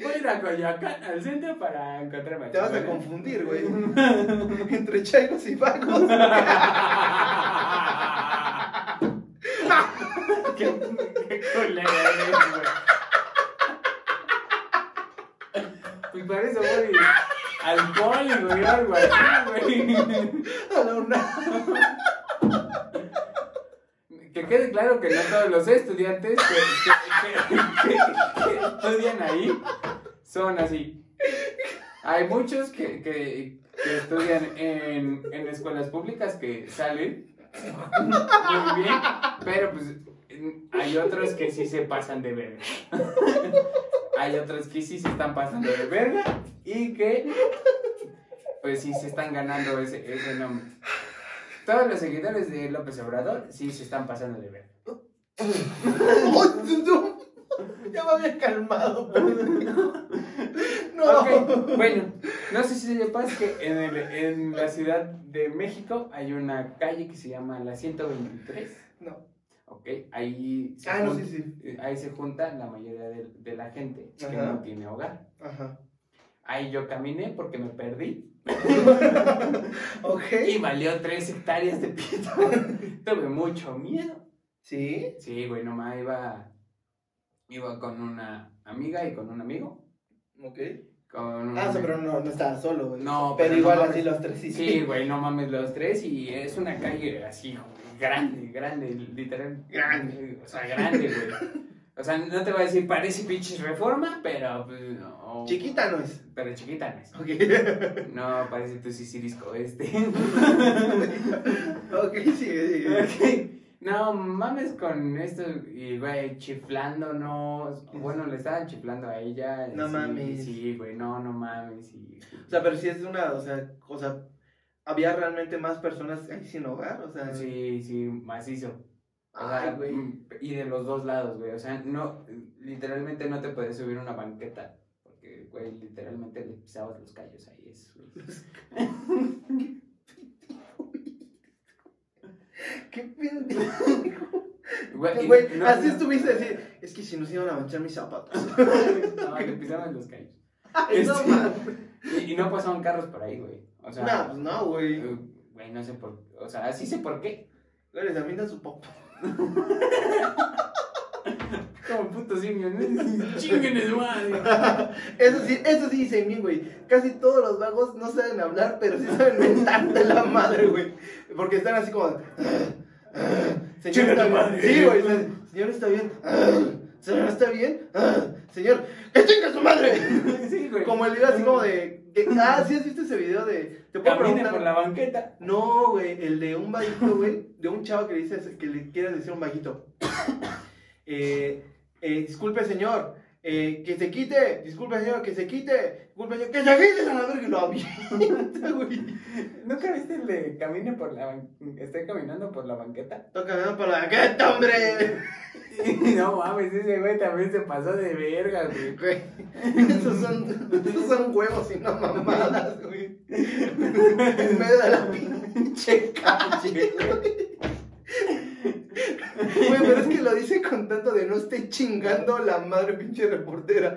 Voy a ir a Coyoacán, al centro, para encontrarme Te vas a confundir, güey. Entre chairos y vagos. qué, qué culero eres, güey. Pues para eso voy al poli, güey, o algo así, güey. A la una. Que quede claro que no todos los estudiantes que, que- que- que- que estudian ahí son así. Hay muchos que, estudian en, en escuelas públicas que salen muy bien, pero pues hay otros que sí se pasan de verga. Hay otros que sí se están pasando de verga y que pues sí se están ganando ese, ese nombre. Todos los seguidores de López Obrador sí se están pasando de verga. Ya me había calmado, no. Bueno, no sé si sepas que en, el- en la Ciudad de México hay una calle que se llama la 123. No. Ok, ahí se, Ah, no, sí, sí. eh, ahí se junta la mayoría de, de la gente que no tiene hogar. Ajá. Ahí yo caminé porque me perdí Ok. y valió 3 hectáreas de pito. Tuve mucho miedo. ¿Sí? Sí, güey, nomás iba, iba con una amiga y con un amigo. Ok. Con Ah, sí, pero no, no estaba solo, güey. No, pero, pero igual no así los tres sí. Sí, güey, no mames los tres y es una calle así, güey, grande, grande, literal, grande, o sea, grande, güey. O sea, no te voy a decir parece pinche reforma, pero pues no. Chiquita no es. Pero chiquita no es. Ok. No, parece tu sisirisco este. ok, sigue, sigue. Ok. No, mames con esto y, güey, chiflándonos. Bueno, le estaban chiflando a ella. No sí, mames. Sí, güey, no, no mames. y- O sea, pero si es una, o sea, o sea, había realmente más personas ahí sin hogar, o sea. Sí, sí, macizo. O sea, Ay, güey. mm, y de los dos lados, güey. O sea, no, literalmente no te puedes subir una banqueta. Porque, güey, literalmente le pisabas los callos ahí. Es, Qué pendejo. Güey, Güey, no- así no- estuviste decir, es que si no se iban a manchar mis zapatos. No, le pisaban los callos. Ay, no Este-. Y, y no pasaban carros por ahí, güey. O sea, No, pues no, güey. eh, Güey, no sé por O sea, sí sé por qué. Le examina su pop. Como puto simio, ¿no? Chinguen su madre. Eso sí, eso sí dicen bien, güey. Casi todos los vagos no saben hablar, pero sí saben mentarte la madre, güey. Porque están así como. Señor, está tu bien. madre. Sí, güey. Señor, está bien. Señor, está bien. Señor, ¡que chinga su madre! Sí, güey. Como el video así como de. ah, sí has visto ese video de. Te puedo Camine preguntar. por la banqueta. No, güey, el de un vaguito, güey, de un chavo que le dice que le quiere decir un vaguito. Eh, eh, disculpe, señor, eh, que se quite, disculpe, señor, que se quite, disculpe, señor, que se quite a la verga y lo avienta, güey. ¿Nunca viste el de camine por la banqueta? Estoy caminando por la banqueta. Toca me por la banqueta, hombre. No mames, ese güey también se pasó de verga, güey. Güey, esos son, esos son huevos y no mamadas, güey. En medio de la pinche calle, güey. Güey, pero es que lo dice con tanto de no esté chingando la madre pinche reportera.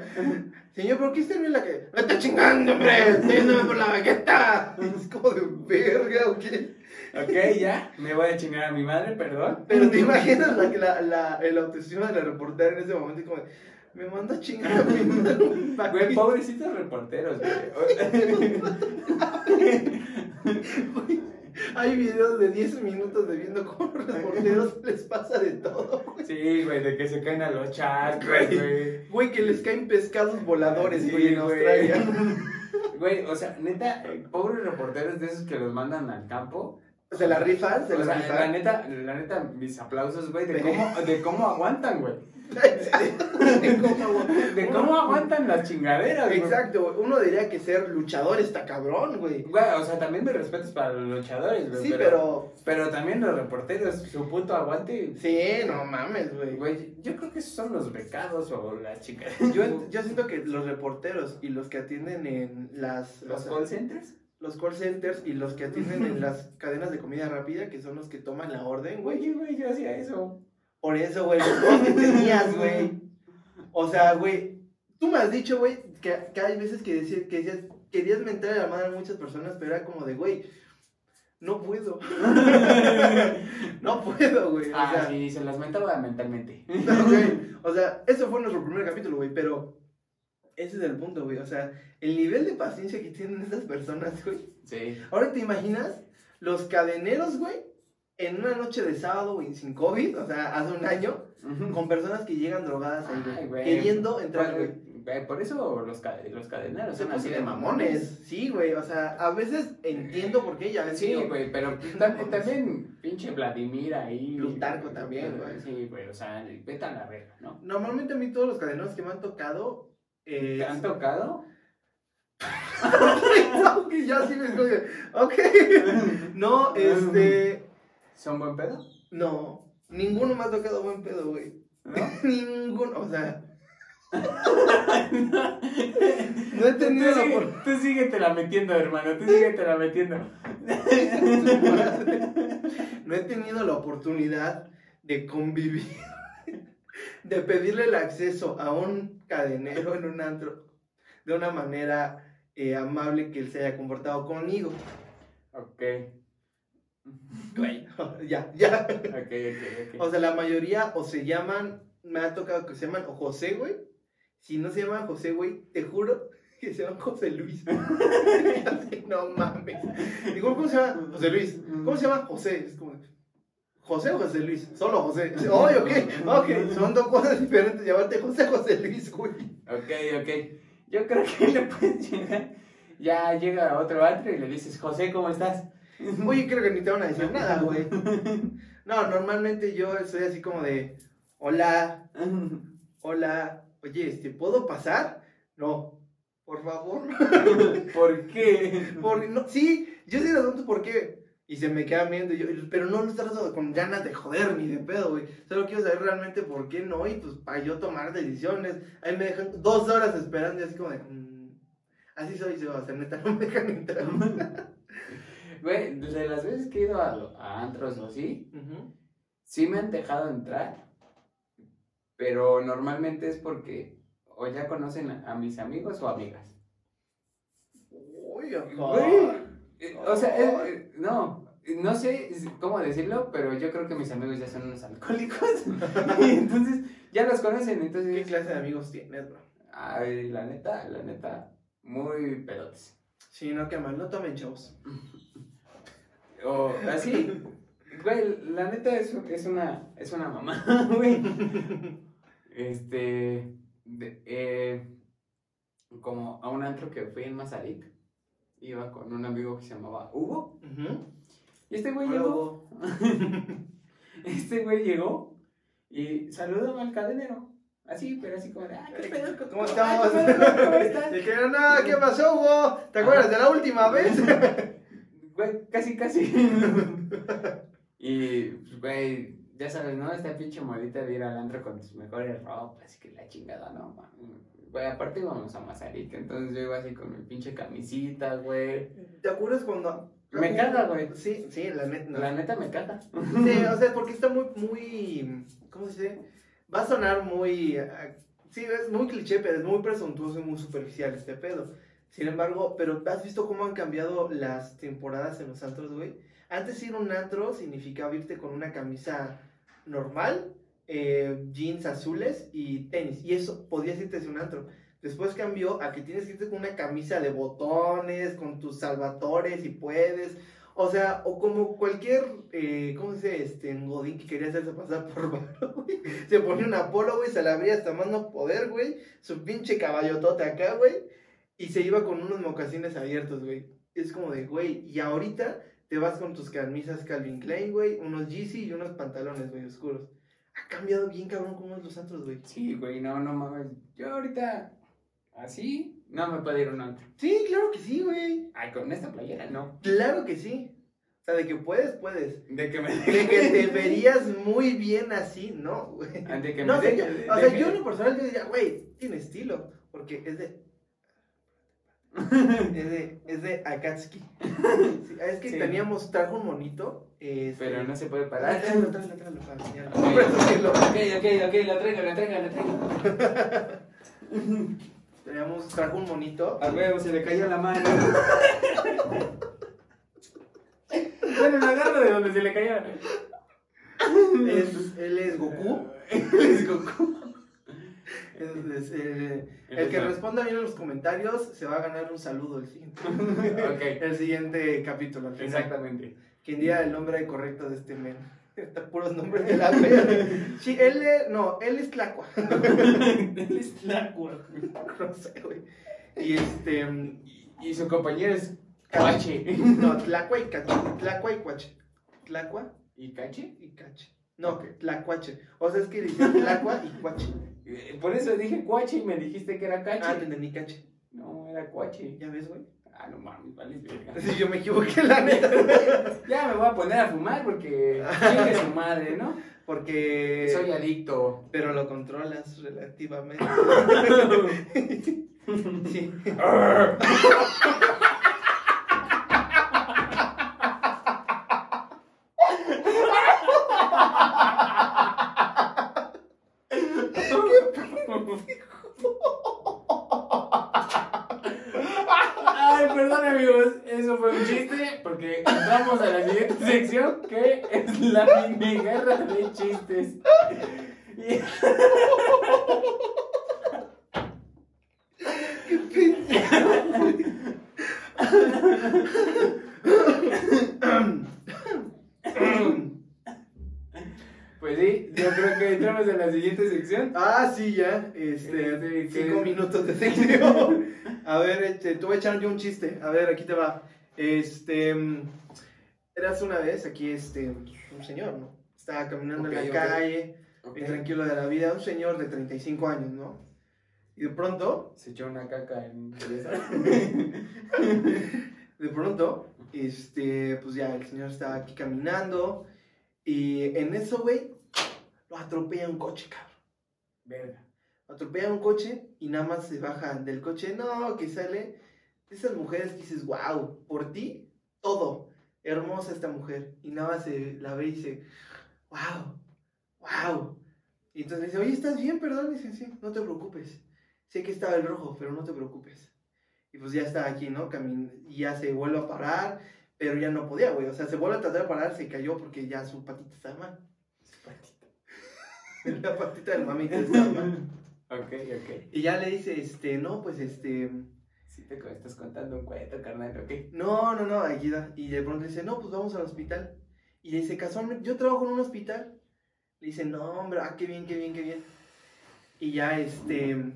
Señor, ¿por qué está bien la que.? ¡Me está chingando, hombre! ¡Estoy yéndome por la baqueta! Es como de verga, ¿o qué? Ok, ya, me voy a chingar a mi madre, perdón. Pero te imaginas la, la, la, el autoestima de la reportera en ese momento, y como de, me manda a chingar a mi madre. Güey, paquete". pobrecitos reporteros, güey. Hay videos de 10 minutos de viendo cómo a los reporteros les pasa de todo, güey. Sí, güey, de que se caen a los charcos, güey. Güey, que les caen pescados voladores, Sí, güey, en güey. Australia. Güey, o sea, neta, pobres reporteros de esos que los mandan al campo. Se la rifan, se O la sea, la rifan. neta, la neta, mis aplausos, güey, de cómo, de cómo aguantan, güey. ¿Cómo? De cómo aguantan las chingaderas, güey. Exacto. Uno diría que ser luchador está cabrón, güey. Güey, o sea, también me respetos para los luchadores, güey. Sí, pero. Pero también los reporteros, su puto aguante. Sí, no mames, güey. Güey, yo creo que esos son los becados o las chicas. Yo, yo siento que los reporteros y los que atienden en las. ¿Los o sea, call centers? los call centers y los que atienden en las cadenas de comida rápida, que son los que toman la orden, güey. Oye, güey, yo hacía eso. Por eso, güey, los que tenías, güey. O sea, güey, tú me has dicho, güey, que, que hay veces que, decir, que decías, querías mentar a la madre a muchas personas, pero era como de, güey, no puedo. no puedo, güey. Ah, sea, sí, se las mentaba mentalmente. O sea, eso fue nuestro primer capítulo, güey, pero ese es el punto, güey. O sea, el nivel de paciencia que tienen esas personas, güey. Sí. Ahora te imaginas los cadeneros, güey, en una noche de sábado, güey, sin COVID, o sea, hace un año, con personas que llegan drogadas ahí, güey, Ay, güey. queriendo entrar, Güey, güey. Por eso los, ca- los cadeneros son así de mamones. Sí, güey, o sea, a veces entiendo por qué ya ves. Sí, digo, güey, pero tam- también pinche Vladimir ahí. Plutarco también, güey. Sí, güey, o sea, vete a la verga, ¿no? Normalmente a mí todos los cadeneros que me han tocado. Eh, ¿Te han tocado? ok, ya sí me escoge. Ok. No, este. ¿Son buen pedo? No, ninguno me ha tocado buen pedo, güey. ¿No? Ninguno, o sea. No he tenido tú, la oportunidad. tú síguete la metiendo, hermano, tú síguete la metiendo. No he tenido la oportunidad de convivir, de pedirle el acceso a un cadenero en un antro de una manera eh, amable que él se haya comportado conmigo. Ok, Güey, ya, ya. ok, ok, ok. O sea, la mayoría o se llaman, me ha tocado que se llaman o José, güey. Si no se llaman José, güey, te juro que se llaman José Luis. No mames. Digo, ¿cómo se llama? José Luis. ¿Cómo se llama? José. Es como, ¿José o José Luis? Solo José. Oye, ok, ok. Son dos cosas diferentes. Llamarte José José Luis, güey. Ok, ok. Yo creo que le puedes llegar. Ya llega otro antro y le dices, José, ¿cómo estás? Oye, creo que ni te van a decir nada, güey. No, normalmente yo soy así como de, hola, hola, oye, este, ¿puedo pasar? No, por favor. ¿Por qué? Por, no, sí, yo sí les pregunto por qué. Y se me quedan viendo, y yo, pero no lo trato con ganas de joder ni de pedo, güey. Solo quiero saber realmente por qué no, y pues para yo tomar decisiones. Ahí me dejan dos horas esperando, y así como de, "Mm, así soy yo, o sea, neta, no me dejan entrar. Güey, de las veces que he ido a, a antros o así, sí me han dejado entrar, pero normalmente es porque o ya conocen a, a mis amigos o amigas. Uy. Güey, eh, O sea, es- eh, no, no sé cómo decirlo, pero yo creo que mis amigos ya son unos alcohólicos. y entonces ya los conocen, entonces... ¿Qué clase de amigos tienes, bro? Ay, la neta, la neta, muy pelotes. Sí, no, qué mal, no tomen chavos. O así, güey, la neta es, es una, es una mamá, güey. Este, de- eh, como a un antro que fui en Mazarik, iba con un amigo que se llamaba Hugo. Y este güey Hola, llegó, este güey llegó y saludó al cadenero. Así, pero así como de, ah, ¿qué pedo? ¿Cómo estamos? ¿Cómo estás? Dijeron, no, ¿qué pasó, Hugo? ¿Te acuerdas de la última vez? Güey, casi, casi. y, pues, güey, ya sabes, ¿no? Esta pinche modita de ir al antro con tus mejores ropas, que la chingada, no, mames. Güey, aparte íbamos a Mazarik, entonces yo iba así con mi pinche camisita, güey. ¿Te acuerdas cuando.? Me caga, güey. Sí, sí, la neta. no. La neta me caga. Sí, o sea, porque está muy, muy. ¿Cómo se dice? Va a sonar muy. ah, Sí, es muy cliché, pero es muy presuntuoso y muy superficial este pedo. Sin embargo, pero ¿has visto cómo han cambiado las temporadas en los antros, güey? Antes ir un antro significaba irte con una camisa normal, eh, jeans azules y tenis. Y eso podías irte a un antro. Después cambió a que tienes que irte con una camisa de botones, con tus salvatores si puedes. O sea, o como cualquier, eh, ¿cómo se dice? Este, Godín que quería hacerse pasar por varo, güey. Se ponía una polo, güey, se la abría hasta más no poder, güey. Su pinche caballotote acá, güey. Y se iba con unos mocasines abiertos, güey. Es como de, güey, y ahorita te vas con tus camisas Calvin Klein, güey, unos Yeezy y unos pantalones, güey, oscuros. Ha cambiado bien, cabrón, como es los antros, güey. Sí, güey, no, no mames. Yo ahorita, así, no me puedo ir a un antro. Sí, claro que sí, güey. Ay, con esta playera, no. Claro que sí. O sea, de que puedes, puedes. De que me De que te verías muy bien así, no, güey. De que No me yo, deje- o sea, yo en lo personal yo diría, güey, tiene estilo, porque es de... Es de, es de Akatsuki. Sí, es que Sí. teníamos, trajo un monito. este, Pero no se puede Ah, parar. tráelo, tráelo, tráelo, para enseñarlo. Ok. Ok, ok, ok, lo traigo, lo traigo, lo traigo. Teníamos, trajo un monito. A huevo, se le cayó la mano. bueno, lo agarro de donde se le cayó. Él es Goku. Es Goku. Es- es, eh, el que responda bien en los comentarios se va a ganar un saludo el siguiente, Ok, el siguiente capítulo. al final. exactamente. Quien diga el nombre correcto de este men. Está puros nombres de la verga. Sí, él es, no, él es Tlacua. Él es Tlacua. No sé, güey. Y este, Y, y su compañero es Cache. no, Tlacua y Cache. Tlacua y Cuache. Tlacua ¿Y Cache? y Cache. No, Tlacuache. O sea, es que dice Tlacua y Cuache. Eh, Por eso dije Cuache y me dijiste que era Ah, Cache. te entendí Cache. No, era Cuache. ¿Ya ves, güey? Ah, no mames, vale, verga. Sí, yo me equivoqué, la neta. Ya me voy a poner a fumar porque chingue su madre, ¿no? Porque. Soy adicto. Pero lo controlas relativamente. Sí. Ay, perdón amigos, eso fue un chiste porque vamos a la siguiente sección que es la mini guerra de chistes. Y- Pues sí, yo creo que entramos en la siguiente sección. Ah, sí, ya. Este, Este, cinco minutos de sección. A ver, este, te voy a echar yo un chiste. A ver, aquí te va. Este, eras una vez aquí, este, un señor, ¿no? Estaba caminando en la calle, bien tranquilo de la vida, un señor de 35 años, ¿no? Y de pronto, Se echó una caca en de pronto, este, pues ya el señor estaba aquí caminando y en eso, güey, lo atropella un coche, cabrón. Verga. atropella un coche y nada más se baja del coche. No, que sale esas mujeres que dices, wow, por ti, todo. Hermosa esta mujer. Y nada más se la ve y dice, wow, wow. Y entonces le dice, oye, ¿estás bien? Perdón. Y dice, sí, no te preocupes. Sé que estaba el rojo, pero no te preocupes. Y pues ya está aquí, ¿no? Camin y ya se vuelve a parar. pero ya no podía, güey. O sea, se vuelve a tratar de parar, se cayó porque ya su patita estaba mal. La patita del mamita estaba mal. Ok, ok. Y ya le dice, este, no, pues este. Sí te estás contando un cuento, carnal, ok. No, no, no, aquí da. Y de pronto dice, no, pues vamos al hospital. Y le dice, casualmente, yo trabajo en un hospital. Le dice, no, hombre, ah, qué bien, qué bien, qué bien. Y ya, este,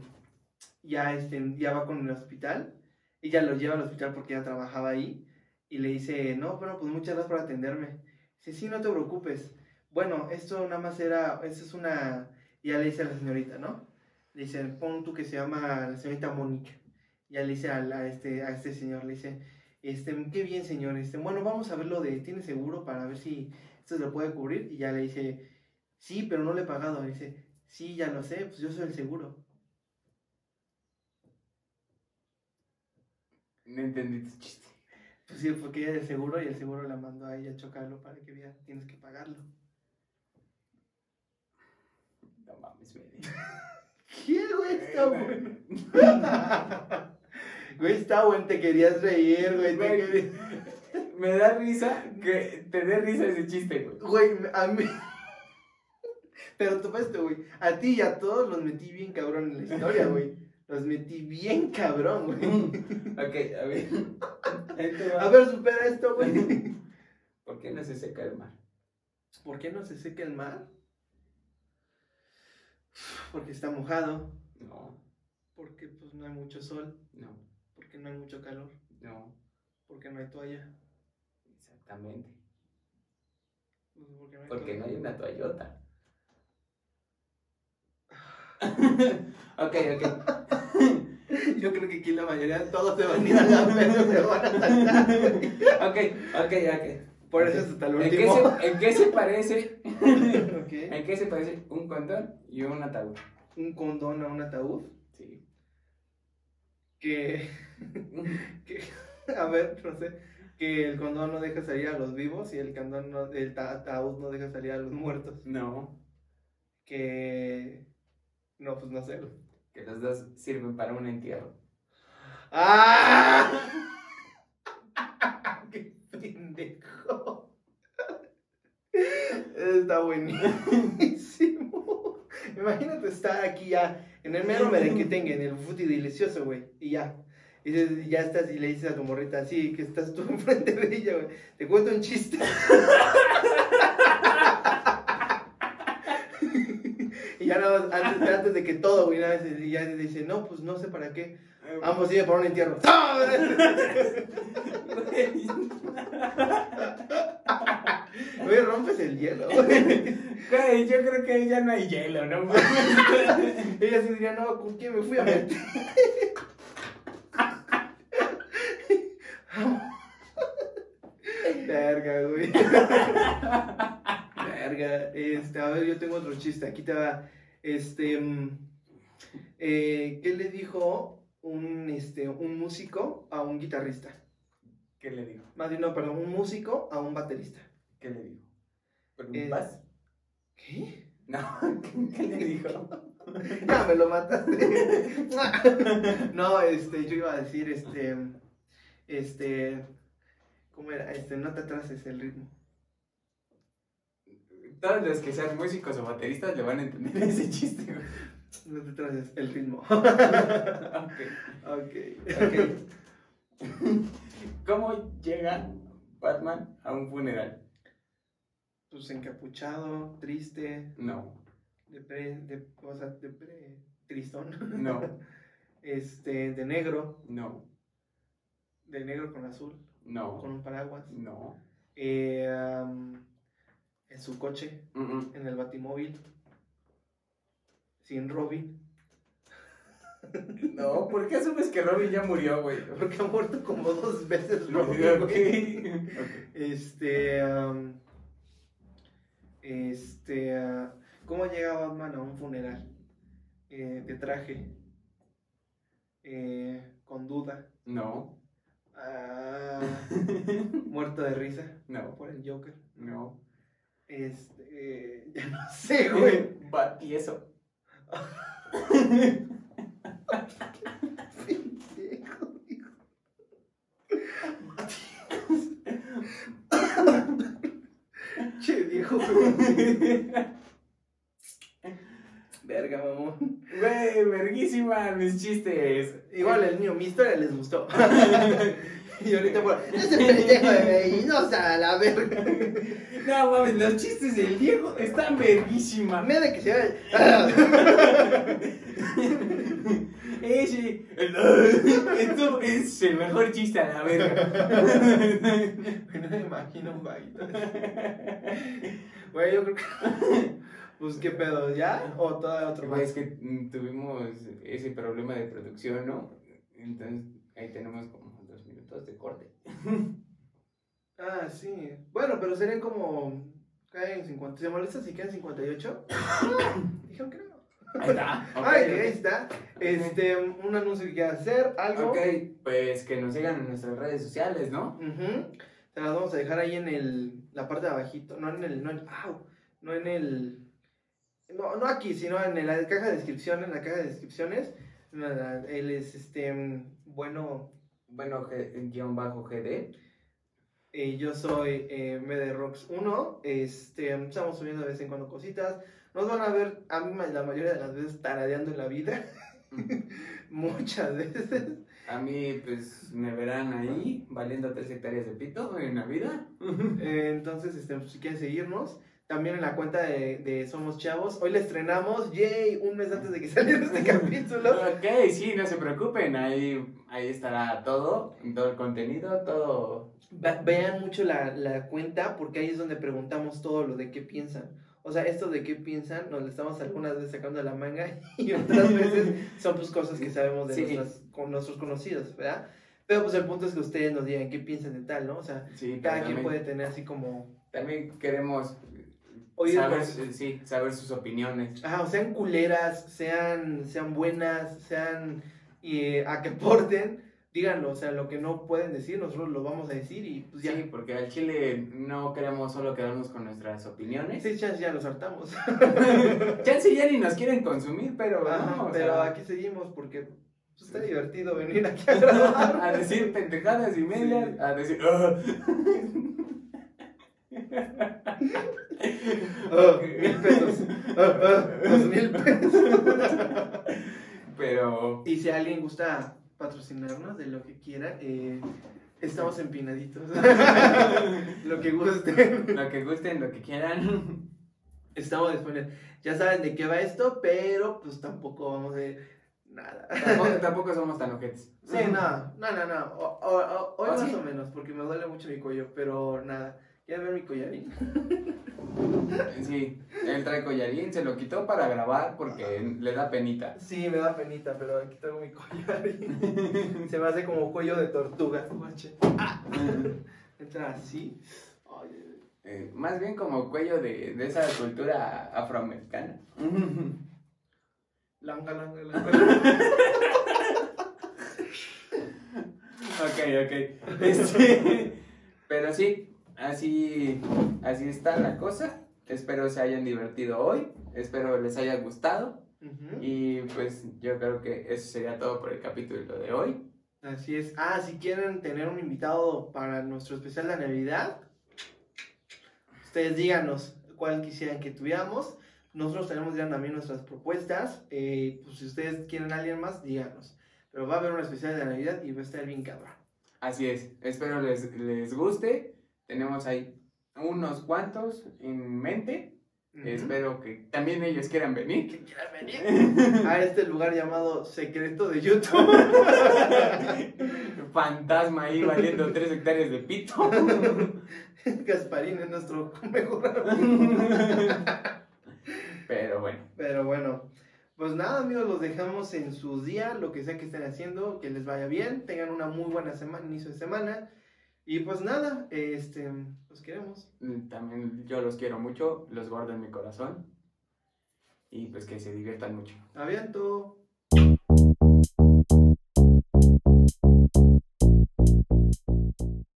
ya, este, ya va con el hospital. Ya lo lleva al hospital porque ya trabajaba ahí. Y le dice, no, pero pues muchas gracias por atenderme. Dice, sí, no te preocupes. Bueno, esto nada más era, esto es una, ya le dice a la señorita, ¿no? Le dice, pon tú que se llama la señorita Mónica. Ya le dice a, este, a este señor, le dice, este, qué bien señor, este, bueno, vamos a ver lo de, ¿tiene seguro para ver si esto se lo puede cubrir? Y ya le dice, sí, pero no le he pagado. Le dice, sí, ya lo sé, pues yo soy el seguro. No entendí tu chiste. Pues sí, porque ella es el seguro y el seguro la mandó a ella a chocarlo para que vea, tienes que pagarlo. No mames, me ¿Qué, güey? Está bueno. Güey, está bueno, te querías reír, güey. te Güey. querías- Me da risa que te dé risa ese chiste, güey. Güey, a mí. Pero tú esto, güey. A ti y a todos los metí bien cabrón en la historia, güey. Los metí bien cabrón, güey. Ok, a ver. Va. A ver, supera esto, güey. ¿Por qué no se seca el mar? ¿Por qué no se seca el mar? Porque está mojado. No, Porque pues no hay mucho sol. no, Porque no hay mucho calor. no, Porque no hay toalla. exactamente. Pues, porque no hay Porque no toalla. hay una toallota. ok, ok. Yo creo que aquí la mayoría de todos se van a ir a la se van a saltar. Ok, ok, ok. Por eso es hasta el ¿En qué, último. se, ¿En qué se parece? ¿En qué se parece un condón y un ataúd? Un condón a un ataúd. Sí. Que, que- a ver, no sé, que el condón no deja salir a los vivos y el condón no, el ta- ataúd no deja salir a los muertos. No, Que, no, pues no sé. que los dos sirven para un entierro. ¡Ah! ¡Qué pendejo! Está buenísimo. Imagínate estar aquí ya, en el mero merenquetengue, en el futi delicioso, güey, y ya. Y dices- ya estás y le dices a tu morrita así, que estás tú enfrente de ella, güey. Te cuento un chiste. y ya nada más, antes, antes de que todo, güey, nada más, y ya dice, no, pues no sé para qué. Vamos a ir para un entierro. Güey, rompes el hielo. Güey, yo creo que ahí ya no hay hielo, ¿no? Ella sí diría, no, ¿con quién me fui a meter? Verga, güey. Verga. Este, a ver, yo tengo otro chiste. Aquí te va. Este. mm, eh, ¿Qué le dijo un, este, un músico a un guitarrista? ¿Qué le digo? Más bien, no, perdón, un músico a un baterista. ¿Qué le digo? ¿Por Eh? ¿Qué? No, ¿qué le dijo? Ya me lo mataste. no, este, yo iba a decir, este, este, ¿cómo era? Este, no te atrases el ritmo. Todos los que sean músicos o bateristas le van a entender ese chiste, güey. No te atrases el ritmo. Ok, ok. ok. ¿Cómo llega Batman a un funeral? Pues encapuchado, triste, No, depre, de, o sea, depre, tristón. no, Este, de negro, no, de negro con azul, con no, un paraguas. no. Eh, am, en su coche, en el batimóvil, sin Robin. No, ¿por qué asumes que Robin ya murió, güey? Porque ha muerto como dos veces Robin. Este. am, este. ah, ¿Cómo llega Batman a un funeral? Eh, de traje. eh, con duda. No, Ah, muerto de risa. No. Por el Joker. No. Este. Ya no sé, güey. Batieso. Pendejo, hijo. Batieso. che, viejo. güey, verguísima mis chistes. Igual el mío, mi historia les gustó. y ahorita por ese pendejo de no a la verga. No mames, los chistes del Diego están verguísima. Mira que se va. Ese, esto es el mejor chiste a la verga. no me imagino un baile. Güey, yo creo que. Pues qué pedo, ¿ya? ¿O todavía otro Güey, es que mm, tuvimos ese problema de producción, ¿no? Entonces ahí tenemos como dos minutos de corte. Ah, sí. Bueno, pero serían como. Caen 50. ¿Se molesta si quedan 58? Dijeron que no. Ahí está. Ay, ahí está. Este, un anuncio que quieras hacer, algo. Ok, pues que nos sigan en nuestras redes sociales, ¿no? Ujú. Te las vamos a dejar ahí en el, la parte de abajito. No en el. No en, au, no en el. No, no aquí, sino en la caja de descripción, en la caja de descripciones. Él es este. Bueno. Bueno, guion bajo GD. Eh, yo soy eh, MDRox 1. Este, estamos subiendo de vez en cuando cositas. Nos van a ver, a mí la mayoría de las veces, taradeando en la vida. Muchas veces. A mí, pues, me verán ahí, valiendo tres hectáreas de pito en la vida. Eh, entonces, este, pues, si quieren seguirnos, también en la cuenta de, de Somos Chavos. Hoy la estrenamos, yay, un mes antes de que saliera este capítulo. Ok, sí, no se preocupen, ahí, ahí estará todo, todo el contenido, todo. Ve- Vean mucho la, la cuenta porque ahí es donde preguntamos todo lo de qué piensan. O sea, esto de qué piensan nos lo estamos algunas veces sacando de la manga y otras veces son pues cosas que sabemos de Sí. nuestras, con nuestros conocidos, ¿verdad? Pero pues el punto es que ustedes nos digan qué piensan de tal, ¿no? O sea, Sí, cada quien también, puede tener así como... también queremos Oír saber, sí, saber sus opiniones. Ajá, o sean culeras, sean, sean buenas, sean eh, a que aporten, díganlo, o sea, lo que no pueden decir, nosotros lo vamos a decir y pues ya. Sí, porque al Chile no queremos solo quedarnos con nuestras opiniones. Sí, chance ya los hartamos. Chance ya ni nos quieren consumir, pero Ajá, no, o pero sea, aquí seguimos porque pues, está divertido venir aquí a grabar. a decir pendejadas y medias, Sí. a decir... Oh, mil pesos. Oh, oh, dos mil pesos. Pero Y si alguien gusta patrocinarnos de lo que quiera, eh, estamos empinaditos. lo que gusten. lo que gusten, lo que quieran. Estamos disponibles. Ya saben de qué va esto, pero pues tampoco vamos a ver nada. Tampoco, tampoco somos tan ojetes. Sí, no, no, no, no. O- o- o- hoy ¿Ah, más sí? o menos, porque me duele mucho mi cuello, pero nada. ¿Quieren ver mi collarín? Sí, él trae collarín, se lo quitó para grabar porque le da penita. Sí, me da penita, pero aquí tengo mi collarín. Se me hace como cuello de tortuga. guache. Ah. Entra así. Ay, Eh, más bien como cuello de, de esa cultura afroamericana. langa, langa, langa. Ok, ok. Este, pero sí, así, así está la cosa. Espero se hayan divertido hoy. Espero les haya gustado. Y pues yo creo que eso sería todo por el capítulo de hoy. Así es. Ah, si quieren tener un invitado para nuestro especial de Navidad, ustedes díganos cuál quisieran que tuviéramos. Nosotros tenemos ya también nuestras propuestas. eh, pues si ustedes quieren a alguien más, díganos. Pero va a haber un especial de Navidad y va a estar bien cabrón. Así es. Espero les, les guste. Tenemos ahí unos cuantos en mente. Espero que también ellos quieran venir. Que quieran venir a este lugar llamado Secreto de YouTube. Fantasma ahí valiendo tres hectáreas de pito. Gasparín es nuestro mejor amigo. Pero bueno, Pero bueno, pues nada, amigos, los dejamos en su día, lo que sea que estén haciendo, que les vaya bien, tengan una muy buena semana, inicio de semana. Y pues nada, este, los queremos. también yo los quiero mucho, los guardo en mi corazón. Y pues que se diviertan mucho. Aviento.